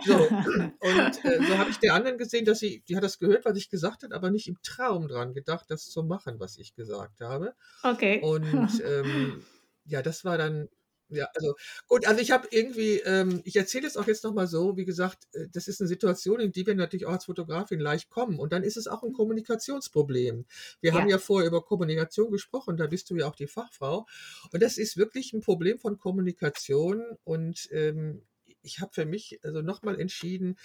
So. Und äh, so habe ich der anderen gesehen, dass sie, die hat das gehört, was ich gesagt habe, aber nicht im Traum dran gedacht, das zu machen, was ich gesagt habe. Okay. Und ähm, ja, das war dann ja, also gut, also ich habe irgendwie, ähm, ich erzähle es auch jetzt nochmal so, wie gesagt, äh, das ist eine Situation, in die wir natürlich auch als Fotografin leicht kommen. Und dann ist es auch ein Kommunikationsproblem. Wir ja. haben ja vorher über Kommunikation gesprochen, da bist du ja auch die Fachfrau. Und das ist wirklich ein Problem von Kommunikation. Und ähm, ich habe für mich also nochmal entschieden,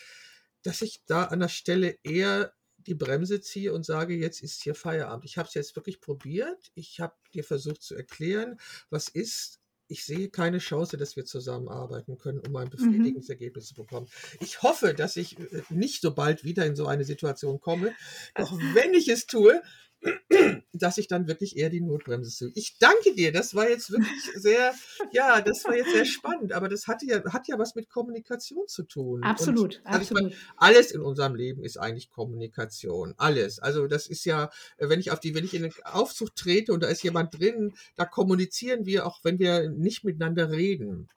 dass ich da an der Stelle eher die Bremse ziehe und sage, jetzt ist hier Feierabend. Ich habe es jetzt wirklich probiert. Ich habe dir versucht zu erklären, was ist ich sehe keine Chance, dass wir zusammenarbeiten können, um ein befriedigendes mhm. Ergebnis zu bekommen. Ich hoffe, dass ich äh, nicht so bald wieder in so eine Situation komme. Doch wenn ich es tue, dass ich dann wirklich eher die Notbremse ziehe. Ich danke dir, das war jetzt wirklich sehr, ja, das war jetzt sehr spannend, aber das hatte ja, hat ja was mit Kommunikation zu tun. Absolut, Und, also absolut. Meine, alles in unserem Leben ist eigentlich Kommunikation, alles. Also das ist ja, wenn ich auf die, wenn ich in den Aufzug trete und da ist jemand drin, da kommunizieren wir auch, wenn wir nicht miteinander reden.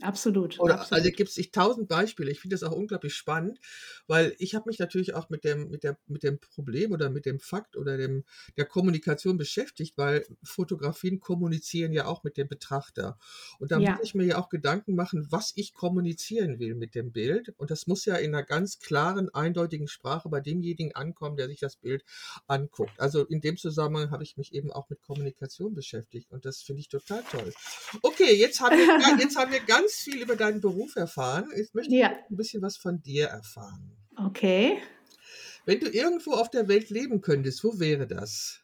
Absolut. Oder absolut. also gibt es tausend Beispiele. Ich finde das auch unglaublich spannend, weil ich habe mich natürlich auch mit dem, mit, der, mit dem Problem oder mit dem Fakt oder dem, der Kommunikation beschäftigt, weil Fotografien kommunizieren ja auch mit dem Betrachter. Und da Ja. muss ich mir ja auch Gedanken machen, was ich kommunizieren will mit dem Bild. Und das muss ja in einer ganz klaren, eindeutigen Sprache bei demjenigen ankommen, der sich das Bild anguckt. Also in dem Zusammenhang habe ich mich eben auch mit Kommunikation beschäftigt und das finde ich total toll. Okay, jetzt haben wir, jetzt haben wir ganz viel über deinen Beruf erfahren. Jetzt möchte ich Ja. ein bisschen was von dir erfahren. Okay. Wenn du irgendwo auf der Welt leben könntest, wo wäre das?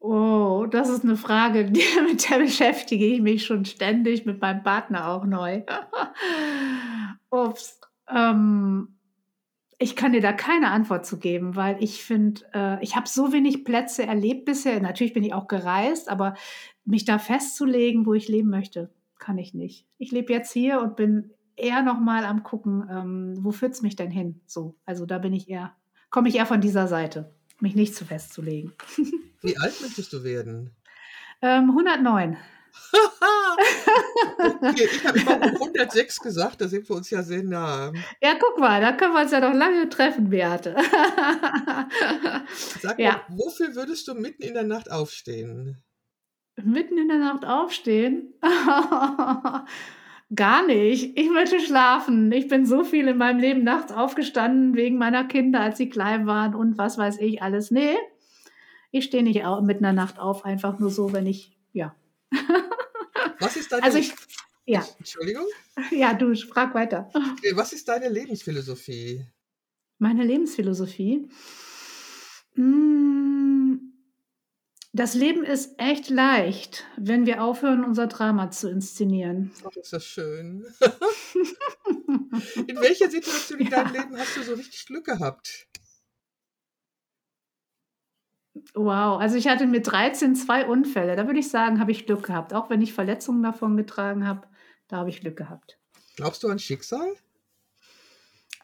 Oh, das ist eine Frage, *laughs* mit der beschäftige ich mich schon ständig, mit meinem Partner auch neu. *laughs* Ups. Ähm, ich kann dir da keine Antwort zu geben, weil ich finde, äh, ich habe so wenig Plätze erlebt bisher. Natürlich bin ich auch gereist, aber mich da festzulegen, wo ich leben möchte, kann ich nicht. Ich lebe jetzt hier und bin eher noch mal am gucken, ähm, wo führt's mich denn hin? So, also da bin ich eher, komme ich eher von dieser Seite, mich nicht zu festzulegen. *laughs* Wie alt möchtest du werden? Ähm, 109. *laughs* okay, ich habe immer *laughs* 106 gesagt, da sind wir uns ja sehr nah. Ja, guck mal, da können wir uns ja noch lange treffen, Beate. Sag Ja. mal, wofür würdest du mitten in der Nacht aufstehen? Mitten in der Nacht aufstehen? *laughs* Gar nicht. Ich möchte schlafen. Ich bin so viel in meinem Leben nachts aufgestanden wegen meiner Kinder, als sie klein waren und was weiß ich alles. Nee, ich stehe nicht mitten in der Nacht auf, einfach nur so, wenn ich, ja. *laughs* Was ist deine, Also ich, ja, Entschuldigung? ja, du frag weiter. Was ist deine Lebensphilosophie? Meine Lebensphilosophie. Mm, Das Leben ist echt leicht, wenn wir aufhören, unser Drama zu inszenieren. Ach, ist das schön. *laughs* In welcher Situation in deinem Leben hast du so richtig Glück gehabt? Wow, also ich hatte mit 13 zwei Unfälle. Da würde ich sagen, habe ich Glück gehabt. Auch wenn ich Verletzungen davon getragen habe, da habe ich Glück gehabt. Glaubst du an Schicksal?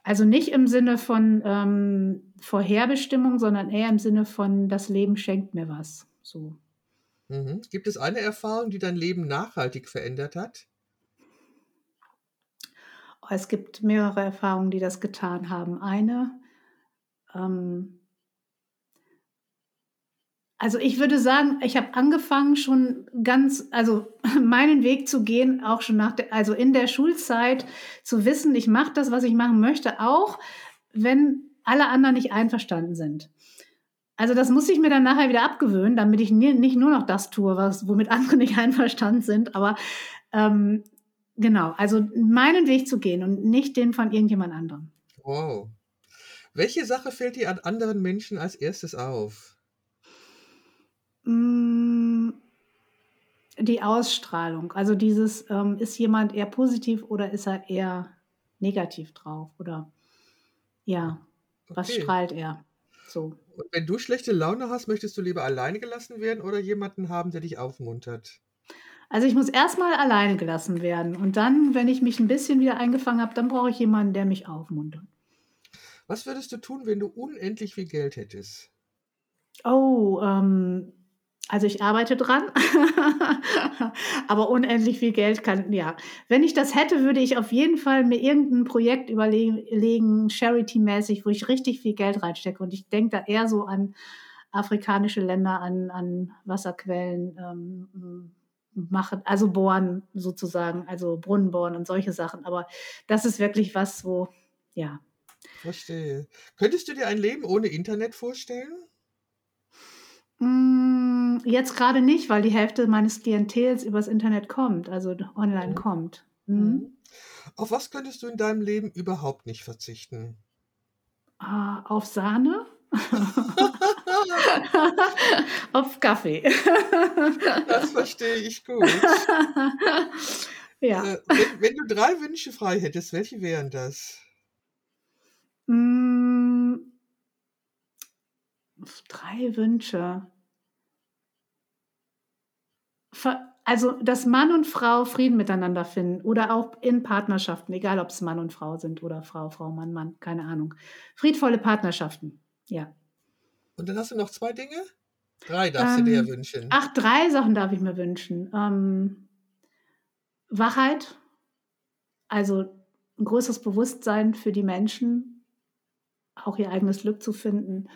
Also nicht im Sinne von ähm, Vorherbestimmung, sondern eher im Sinne von, das Leben schenkt mir was. So. Mhm. Gibt es eine Erfahrung, die dein Leben nachhaltig verändert hat? Oh, Es gibt mehrere Erfahrungen, die das getan haben. Eine, ähm, also ich würde sagen, ich habe angefangen schon ganz, also *laughs* meinen Weg zu gehen, auch schon nach der, also in der Schulzeit zu wissen, ich mache das, was ich machen möchte, auch wenn alle anderen nicht einverstanden sind. Also das muss ich mir dann nachher wieder abgewöhnen, damit ich nicht nur noch das tue, was, womit *laughs* andere nicht einverstanden sind, aber ähm, genau, also meinen Weg zu gehen und nicht den von irgendjemand anderem. Wow. Welche Sache fällt dir an anderen Menschen als erstes auf? Mm, Die Ausstrahlung, also dieses, ähm, ist jemand eher positiv oder ist er eher negativ drauf oder ja, was Okay. strahlt er? So. Und wenn du schlechte Laune hast, möchtest du lieber alleine gelassen werden oder jemanden haben, der dich aufmuntert? Also ich muss erstmal alleine gelassen werden und dann, wenn ich mich ein bisschen wieder eingefangen habe, dann brauche ich jemanden, der mich aufmuntert. Was würdest du tun, wenn du unendlich viel Geld hättest? Oh, ähm, also ich arbeite dran, *laughs* aber unendlich viel Geld kann, ja. Wenn ich das hätte, würde ich auf jeden Fall mir irgendein Projekt überlegen, Charity-mäßig, wo ich richtig viel Geld reinstecke. Und ich denke da eher so an afrikanische Länder, an, an Wasserquellen, ähm, machen, also bohren sozusagen, also Brunnen bohren und solche Sachen. Aber das ist wirklich was, wo, ja, Verstehe. Könntest du dir ein Leben ohne Internet vorstellen? Mm, Jetzt gerade nicht, weil die Hälfte meines Klientels übers Internet kommt, also online Mhm. kommt. Mhm. Mhm. Auf was könntest du in deinem Leben überhaupt nicht verzichten? Ah, auf Sahne? *laughs* auf Kaffee. Das verstehe ich gut. ja. Äh, wenn, wenn du drei Wünsche frei hättest, welche wären das? Mm, Drei Wünsche. Also, dass Mann und Frau Frieden miteinander finden oder auch in Partnerschaften, egal ob es Mann und Frau sind oder Frau, Frau, Mann, Mann, keine Ahnung. Friedvolle Partnerschaften, ja. Und dann hast du noch zwei Dinge? Drei darfst du dir Ähm, wünschen. ach, drei Sachen darf ich mir wünschen. Ähm, Wachheit, also ein größeres Bewusstsein für die Menschen, auch ihr eigenes Glück zu finden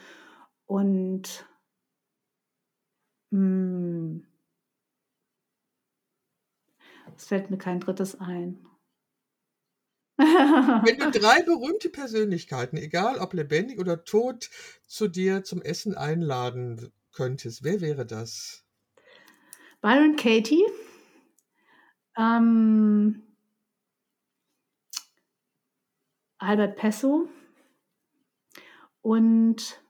und mh, hm, es fällt mir kein drittes ein. *laughs* Wenn du drei berühmte Persönlichkeiten, egal ob lebendig oder tot, zu dir zum Essen einladen könntest, wer wäre das? Byron Katie, ähm, Albert Pesso und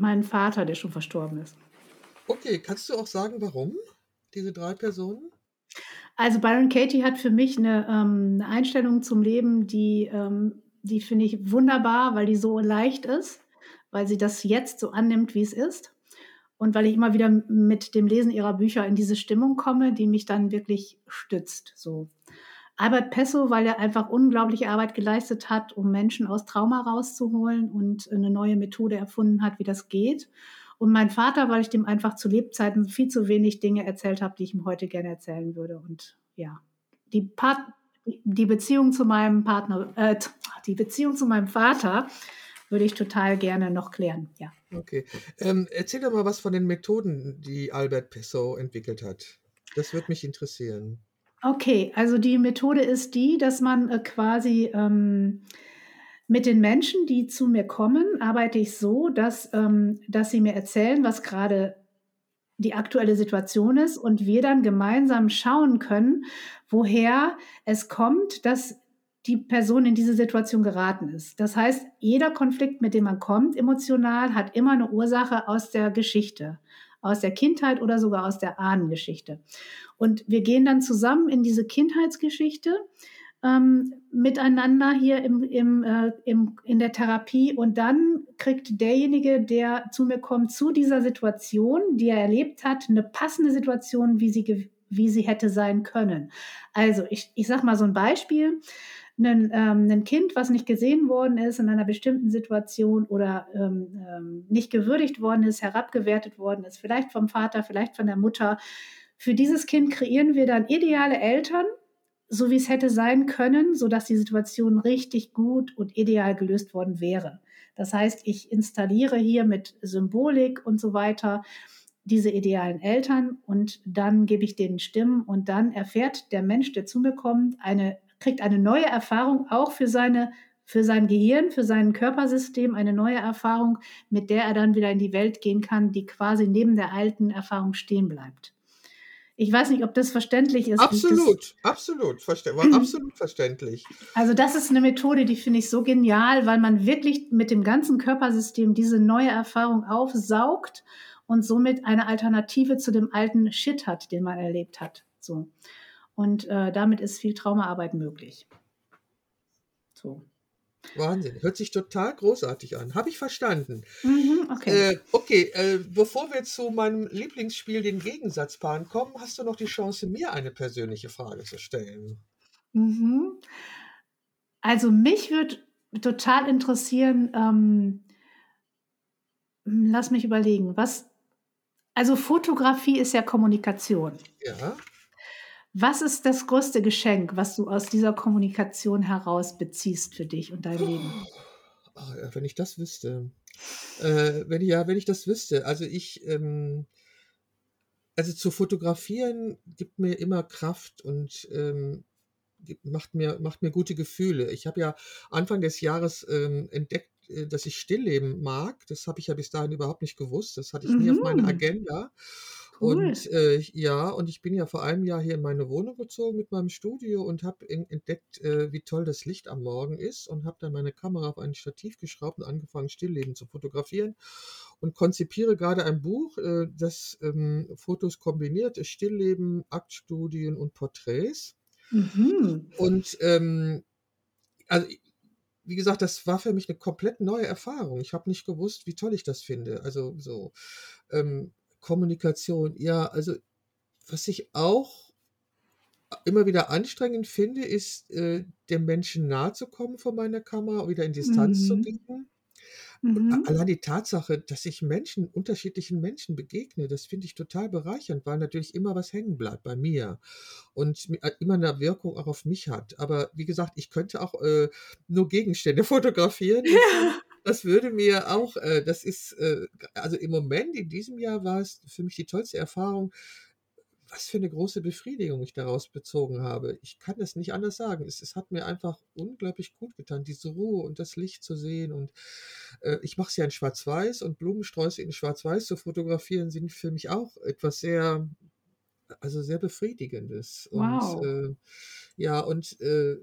mein Vater, der schon verstorben ist. Okay, kannst du auch sagen, warum diese drei Personen? Also Byron Katie hat für mich eine, ähm, 'ne Einstellung zum Leben, die ähm, die finde ich wunderbar, weil die so leicht ist, weil sie das jetzt so annimmt, wie es ist und weil ich immer wieder mit dem Lesen ihrer Bücher in diese Stimmung komme, die mich dann wirklich stützt, so. Albert Pesso, weil er einfach unglaubliche Arbeit geleistet hat, um Menschen aus Trauma rauszuholen und eine neue Methode erfunden hat, wie das geht. Und mein Vater, weil ich dem einfach zu Lebzeiten viel zu wenig Dinge erzählt habe, die ich ihm heute gerne erzählen würde. Und ja, die, Part die Beziehung zu meinem Partner, äh, die Beziehung zu meinem Vater würde ich total gerne noch klären. Ja. Okay. Ähm, erzähl doch mal was von den Methoden, die Albert Pesso entwickelt hat. Das würde mich interessieren. Okay, also die Methode ist die, dass man äh, quasi ähm, mit den Menschen, die zu mir kommen, arbeite ich so, dass, ähm, dass sie mir erzählen, was gerade die aktuelle Situation ist und wir dann gemeinsam schauen können, woher es kommt, dass die Person in diese Situation geraten ist. Das heißt, jeder Konflikt, mit dem man kommt, emotional, hat immer eine Ursache aus der Geschichte, aus der Kindheit oder sogar aus der Ahnengeschichte. Und wir gehen dann zusammen in diese Kindheitsgeschichte ähm, miteinander hier im, im, äh, im, in der Therapie und dann kriegt derjenige, der zu mir kommt, zu dieser Situation, die er erlebt hat, eine passende Situation, wie sie, wie sie hätte sein können. Also ich, ich sage mal so ein Beispiel. Ein, ähm, ein, Kind, was nicht gesehen worden ist in einer bestimmten Situation oder ähm, ähm, nicht gewürdigt worden ist, herabgewertet worden ist, vielleicht vom Vater, vielleicht von der Mutter. Für dieses Kind kreieren wir dann ideale Eltern, so wie es hätte sein können, sodass die Situation richtig gut und ideal gelöst worden wäre. Das heißt, ich installiere hier mit Symbolik und so weiter diese idealen Eltern und dann gebe ich denen Stimmen und dann erfährt der Mensch, der zu mir kommt, eine, kriegt eine neue Erfahrung auch für seine für sein Gehirn, für sein Körpersystem eine neue Erfahrung, mit der er dann wieder in die Welt gehen kann, die quasi neben der alten Erfahrung stehen bleibt. Ich weiß nicht, ob das verständlich ist. Absolut, absolut, verste *clears throat* absolut verständlich. Also das ist eine Methode, die finde ich so genial, weil man wirklich mit dem ganzen Körpersystem diese neue Erfahrung aufsaugt und somit eine Alternative zu dem alten Shit hat, den man erlebt hat. So. Und äh, damit ist viel Traumaarbeit möglich. So. Wahnsinn. Hört sich total großartig an. Habe ich verstanden. Mhm, okay. Äh, okay, äh, bevor wir zu meinem Lieblingsspiel, den Gegensatzpaaren, kommen, hast du noch die Chance, mir eine persönliche Frage zu stellen. Mhm. Also mich würde total interessieren, ähm, lass mich überlegen, was, also Fotografie ist ja Kommunikation. Ja. Was ist das größte Geschenk, was du aus dieser Kommunikation heraus beziehst für dich und dein Leben? Ach, wenn ich das wüsste. Äh, wenn ich, ja, wenn ich das wüsste. Also ich, ähm, also zu fotografieren gibt mir immer Kraft und ähm, macht, mir, macht mir gute Gefühle. Ich habe ja Anfang des Jahres ähm, entdeckt, äh, dass ich Stillleben mag. Das habe ich ja bis dahin überhaupt nicht gewusst. Das hatte ich mhm. nie auf meiner mhm. Agenda. Cool. Und äh, ja, und ich bin ja vor einem Jahr hier in meine Wohnung gezogen mit meinem Studio und habe entdeckt, äh, wie toll das Licht am Morgen ist und habe dann meine Kamera auf ein Stativ geschraubt und angefangen, Stillleben zu fotografieren und konzipiere gerade ein Buch, äh, das ähm, Fotos kombiniert, Stillleben, Aktstudien und Porträts. Mhm. Und ähm, also wie gesagt, das war für mich eine komplett neue Erfahrung. Ich habe nicht gewusst, wie toll ich das finde. Also so. Ähm, Kommunikation, ja, also was ich auch immer wieder anstrengend finde, ist, äh, dem Menschen nahe zu kommen vor meiner Kamera, wieder in Distanz zu Mhm. gehen. Mhm. Allein die Tatsache, dass ich Menschen, unterschiedlichen Menschen begegne, das finde ich total bereichernd, weil natürlich immer was hängen bleibt bei mir und äh, immer eine Wirkung auch auf mich hat. Aber wie gesagt, ich könnte auch äh, nur Gegenstände *laughs* fotografieren. Ja. Das würde mir auch, äh, das ist, äh, also im Moment, in diesem Jahr war es für mich die tollste Erfahrung, was für eine große Befriedigung ich daraus bezogen habe. Ich kann es nicht anders sagen. Es, es hat mir einfach unglaublich gut getan, diese Ruhe und das Licht zu sehen. Und äh, ich mache es ja in Schwarz-Weiß und Blumensträuße in Schwarz-Weiß zu fotografieren, sind für mich auch etwas sehr, also sehr Befriedigendes. Wow. Und äh, ja, und äh,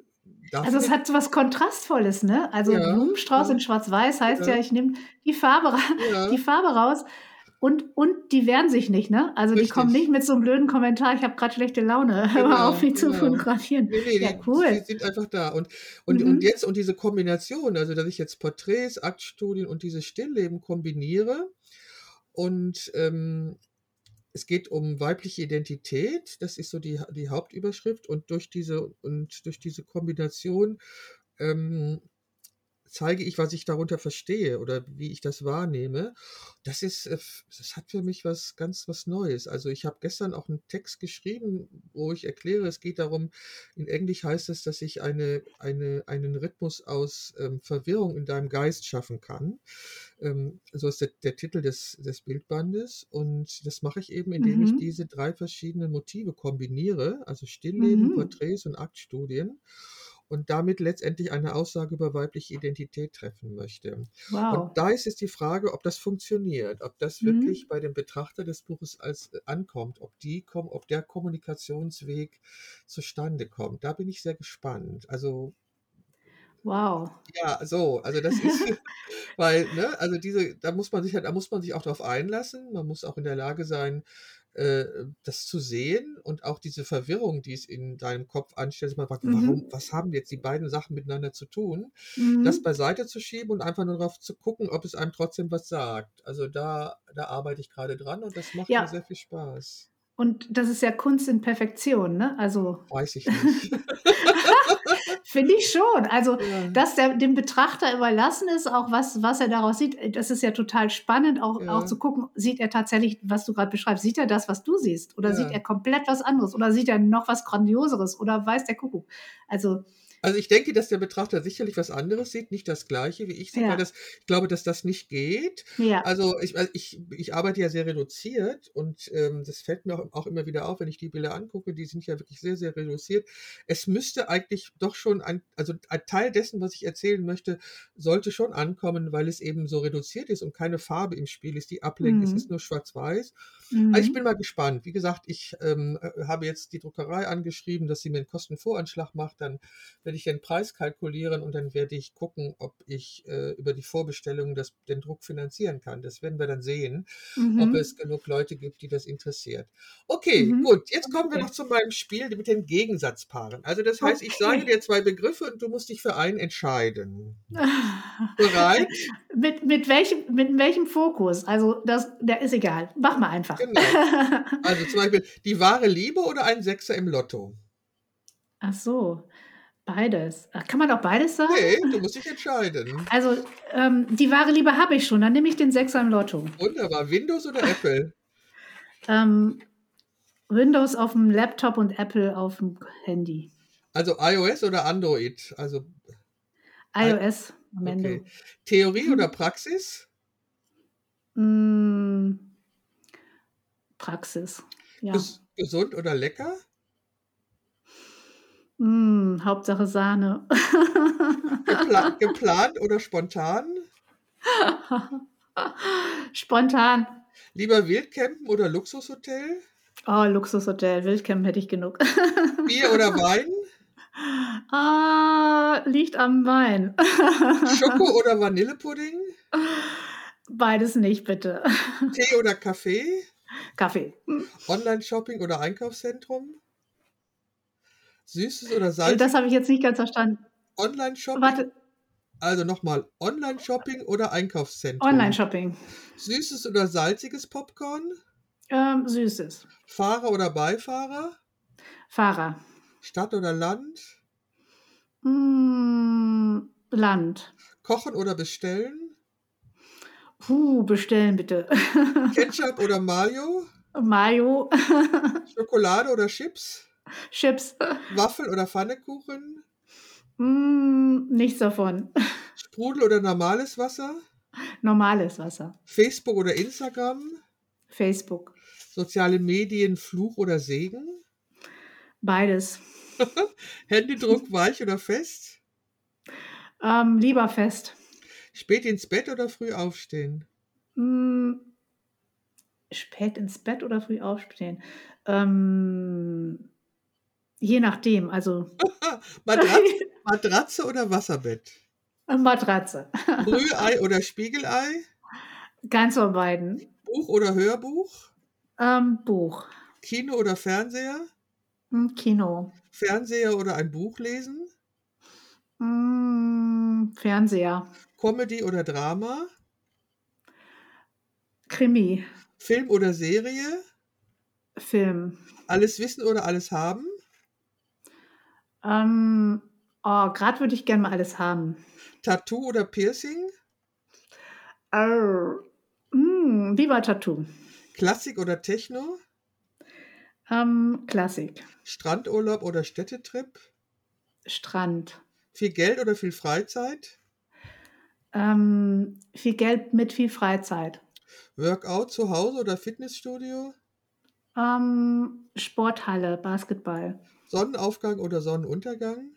also es hat so was Kontrastvolles, ne? Also ja, Blumenstrauß ja. in Schwarz-Weiß heißt ja, ja ich nehme die Farbe, die Farbe raus. Und, und die wehren sich nicht, ne? Also Richtig. die kommen nicht mit so einem blöden Kommentar, ich habe gerade schlechte Laune, *laughs* genau, hör auf, mich genau. zu fotografieren. Nee, nee, ja, cool. Die, die, sind einfach da. Und, und, mhm. und jetzt, und diese Kombination, also dass ich jetzt Porträts, Aktstudien und dieses Stillleben kombiniere und ähm, es geht um weibliche Identität, das ist so die, die Hauptüberschrift und durch diese, und durch diese Kombination ähm, zeige ich, was ich darunter verstehe oder wie ich das wahrnehme. Das ist, äh, das hat für mich was ganz was Neues. Also ich habe gestern auch einen Text geschrieben, wo ich erkläre, es geht darum, in Englisch heißt es, dass ich eine, eine, einen Rhythmus aus ähm, Verwirrung in deinem Geist schaffen kann. Ähm, so ist der, der Titel des, des Bildbandes. Und das mache ich eben, indem mhm. ich diese drei verschiedenen Motive kombiniere, also Stillleben, mhm. Porträts und Aktstudien und damit letztendlich eine Aussage über weibliche Identität treffen möchte. Wow. Und da ist es die Frage, ob das funktioniert, ob das mhm. wirklich bei dem Betrachter des Buches als äh, ankommt, ob die ob der Kommunikationsweg zustande kommt. Da bin ich sehr gespannt. Also Wow. Ja, so, also das ist, *laughs* weil, ne, also diese, da muss man sich halt, da muss man sich auch darauf einlassen. Man muss auch in der Lage sein, äh, das zu sehen und auch diese Verwirrung, die es in deinem Kopf anstellt, man fragt, mhm. warum, was haben jetzt die beiden Sachen miteinander zu tun, mhm. das beiseite zu schieben und einfach nur darauf zu gucken, ob es einem trotzdem was sagt. Also da, da arbeite ich gerade dran und das macht ja. mir sehr viel Spaß. Und das ist ja Kunst in Perfektion, ne? Also. Weiß ich nicht. *laughs* *laughs* Finde ich schon. Also, ja. dass der dem Betrachter überlassen ist, auch was, was er daraus sieht, das ist ja total spannend, auch, ja. auch zu gucken, sieht er tatsächlich, was du gerade beschreibst, sieht er das, was du siehst? Oder ja. sieht er komplett was anderes? Oder sieht er noch was Grandioseres? Oder weiß der Kuckuck? Also, also ich denke, dass der Betrachter sicherlich was anderes sieht, nicht das gleiche wie ich sehe, ja. weil das, ich glaube, dass das nicht geht. Ja. Also ich, also ich, ich arbeite ja sehr reduziert und ähm, das fällt mir auch, auch, immer wieder auf, wenn ich die Bilder angucke, die sind ja wirklich sehr, sehr reduziert. Es müsste eigentlich doch schon ein, also ein Teil dessen, was ich erzählen möchte, sollte schon ankommen, weil es eben so reduziert ist und keine Farbe im Spiel ist, die ablenkt. Mhm. Es ist nur schwarz-weiß. Mhm. Also ich bin mal gespannt. Wie gesagt, ich ähm, äh, habe jetzt die Druckerei angeschrieben, dass sie mir einen Kostenvoranschlag macht, dann werde ich den Preis kalkulieren und dann werde ich gucken, ob ich äh, über die Vorbestellung das, den Druck finanzieren kann. Das werden wir dann sehen, mhm. ob es genug Leute gibt, die das interessiert. Okay, mhm. gut. Jetzt kommen wir noch zu meinem Spiel mit den Gegensatzpaaren. Also das heißt, okay. ich sage dir zwei Begriffe und du musst dich für einen entscheiden. *laughs* Bereit? mit, mit, welchem, mit welchem Fokus? Also das, der ist egal. Mach mal einfach. *laughs* Genau. Also zum Beispiel die wahre Liebe oder ein Sechser im Lotto? Ach so. Beides. Kann man auch beides sagen? Nee, du musst dich entscheiden. Also, ähm, die wahre Liebe habe ich schon. Dann nehme ich den Sechser im Lotto. Wunderbar. Windows oder Apple? *laughs* ähm, Windows auf dem Laptop und Apple auf dem Handy. Also iOS oder Android? Also iOS am Ende. Okay. Theorie oder Praxis? Mm, Praxis. Ja. Ges gesund oder lecker? Mm, Hauptsache Sahne. *laughs* Gepla geplant oder spontan? *laughs* Spontan. Lieber Wildcampen oder Luxushotel? Oh, Luxushotel. Wildcampen hätte ich genug. *laughs* Bier oder Wein? Ah, liegt am Wein. Schoko oder Vanillepudding? Beides nicht, bitte. Tee oder Kaffee? Kaffee. Online-Shopping oder Einkaufszentrum? Süßes oder salziges? Das habe ich jetzt nicht ganz verstanden. Online-Shopping? Warte. Also nochmal, Online-Shopping oder Einkaufszentrum? Online-Shopping. Süßes oder salziges Popcorn? Ähm, süßes. Fahrer oder Beifahrer? Fahrer. Stadt oder Land? Mm, Land. Kochen oder bestellen? Puh, bestellen bitte. *laughs* Ketchup oder Mayo? Mayo. *laughs* Schokolade oder Chips? Chips. Waffel oder Pfannekuchen? Mm, nichts davon. Sprudel oder normales Wasser? Normales Wasser. Facebook oder Instagram? Facebook. Soziale Medien, Fluch oder Segen? Beides. *laughs* Händedruck weich oder fest? Ähm, lieber fest. Spät ins Bett oder früh aufstehen? Mm, spät ins Bett oder früh aufstehen? Ähm, je nachdem, also. *laughs* Matratze, *laughs* Matratze oder Wasserbett? Matratze. Rührei *laughs* oder Spiegelei? Ganz von beiden. Buch oder Hörbuch? Ähm, Buch. Kino oder Fernseher? Hm, Kino. Fernseher oder ein Buch lesen? Mm, Fernseher. Comedy oder Drama? Krimi. Film oder Serie? Film. Alles wissen oder alles haben? Ähm, oh, gerade würde ich gerne mal alles haben. Tattoo oder Piercing? Oh, mm, lieber Tattoo. Klassik oder Techno? Ähm, Klassik. Strandurlaub oder Städtetrip? Strand. Viel Geld oder viel Freizeit? Ähm, viel Geld mit viel Freizeit. Workout zu Hause oder Fitnessstudio? Ähm, Sporthalle, Basketball. Sonnenaufgang oder Sonnenuntergang?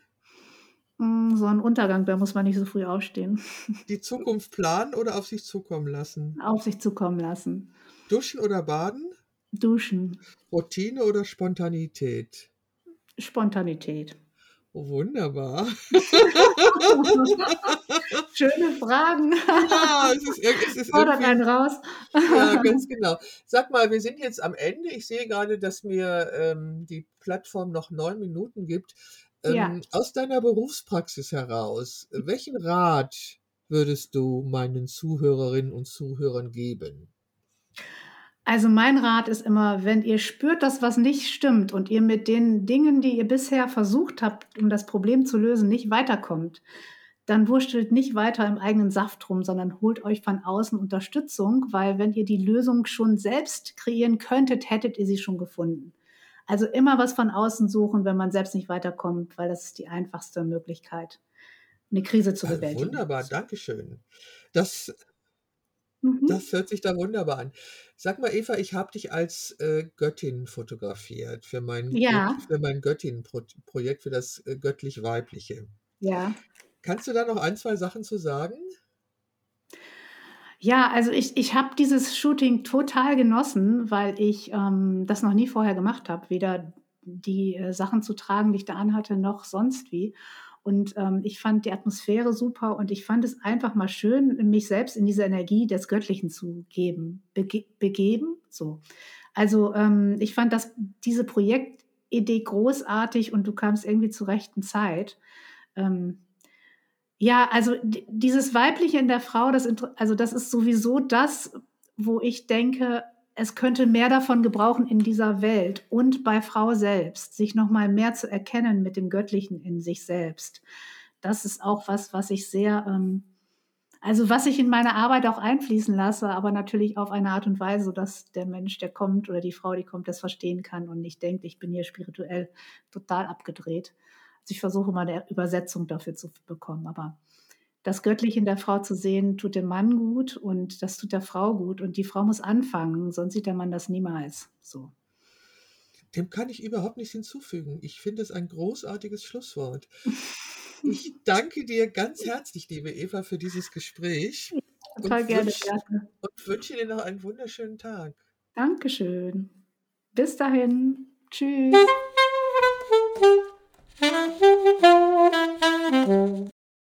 Mm, Sonnenuntergang, da muss man nicht so früh aufstehen. *laughs* Die Zukunft planen oder auf sich zukommen lassen? Auf sich zukommen lassen. Duschen oder baden? Duschen. Routine oder Spontanität? Spontanität. Oh, wunderbar. *laughs* Schöne Fragen. Ja, es ist, es ist Fordert einen raus. ja, *laughs* ganz genau. Sag mal, wir sind jetzt am Ende. Ich sehe gerade, dass mir ähm, die Plattform noch neun Minuten gibt. Ähm, Ja. Aus deiner Berufspraxis heraus, welchen Rat würdest du meinen Zuhörerinnen und Zuhörern geben? Also mein Rat ist immer, wenn ihr spürt, dass was nicht stimmt und ihr mit den Dingen, die ihr bisher versucht habt, um das Problem zu lösen, nicht weiterkommt, dann wurstelt nicht weiter im eigenen Saft rum, sondern holt euch von außen Unterstützung, weil wenn ihr die Lösung schon selbst kreieren könntet, hättet ihr sie schon gefunden. Also immer was von außen suchen, wenn man selbst nicht weiterkommt, weil das ist die einfachste Möglichkeit, eine Krise zu Ah, bewältigen. wunderbar, Dankeschön. Das, Mhm. das hört sich da wunderbar an. Sag mal, Eva, ich habe dich als äh, Göttin fotografiert für mein, Ja, für mein Göttin-Projekt, für das äh, göttlich-weibliche. ja. Kannst du da noch ein, zwei Sachen zu sagen? Ja, also ich, ich habe dieses Shooting total genossen, weil ich ähm, das noch nie vorher gemacht habe. Weder die äh, Sachen zu tragen, die ich da anhatte, noch sonst wie. Und ähm, ich fand die Atmosphäre super und ich fand es einfach mal schön, mich selbst in diese Energie des Göttlichen zu geben, bege begeben. So. Also ähm, ich fand das, diese Projektidee großartig und du kamst irgendwie zur rechten Zeit. Ähm, ja, also dieses Weibliche in der Frau, das, also das ist sowieso das, wo ich denke, es könnte mehr davon gebrauchen in dieser Welt und bei Frau selbst, sich nochmal mehr zu erkennen mit dem Göttlichen in sich selbst. Das ist auch was, was ich sehr, ähm, also was ich in meine Arbeit auch einfließen lasse, aber natürlich auf eine Art und Weise, dass der Mensch, der kommt oder die Frau, die kommt, das verstehen kann und nicht denkt, ich bin hier spirituell total abgedreht. Also ich versuche mal eine Übersetzung dafür zu bekommen, aber das Göttliche in der Frau zu sehen, tut dem Mann gut und das tut der Frau gut und die Frau muss anfangen, sonst sieht der Mann das niemals. So. Dem kann ich überhaupt nichts hinzufügen. Ich finde es ein großartiges Schlusswort. *laughs* Ich danke dir ganz herzlich, liebe Eva, für dieses Gespräch Total und gerne, wünsche, gerne. und wünsche dir noch einen wunderschönen Tag. Dankeschön. Bis dahin. Tschüss.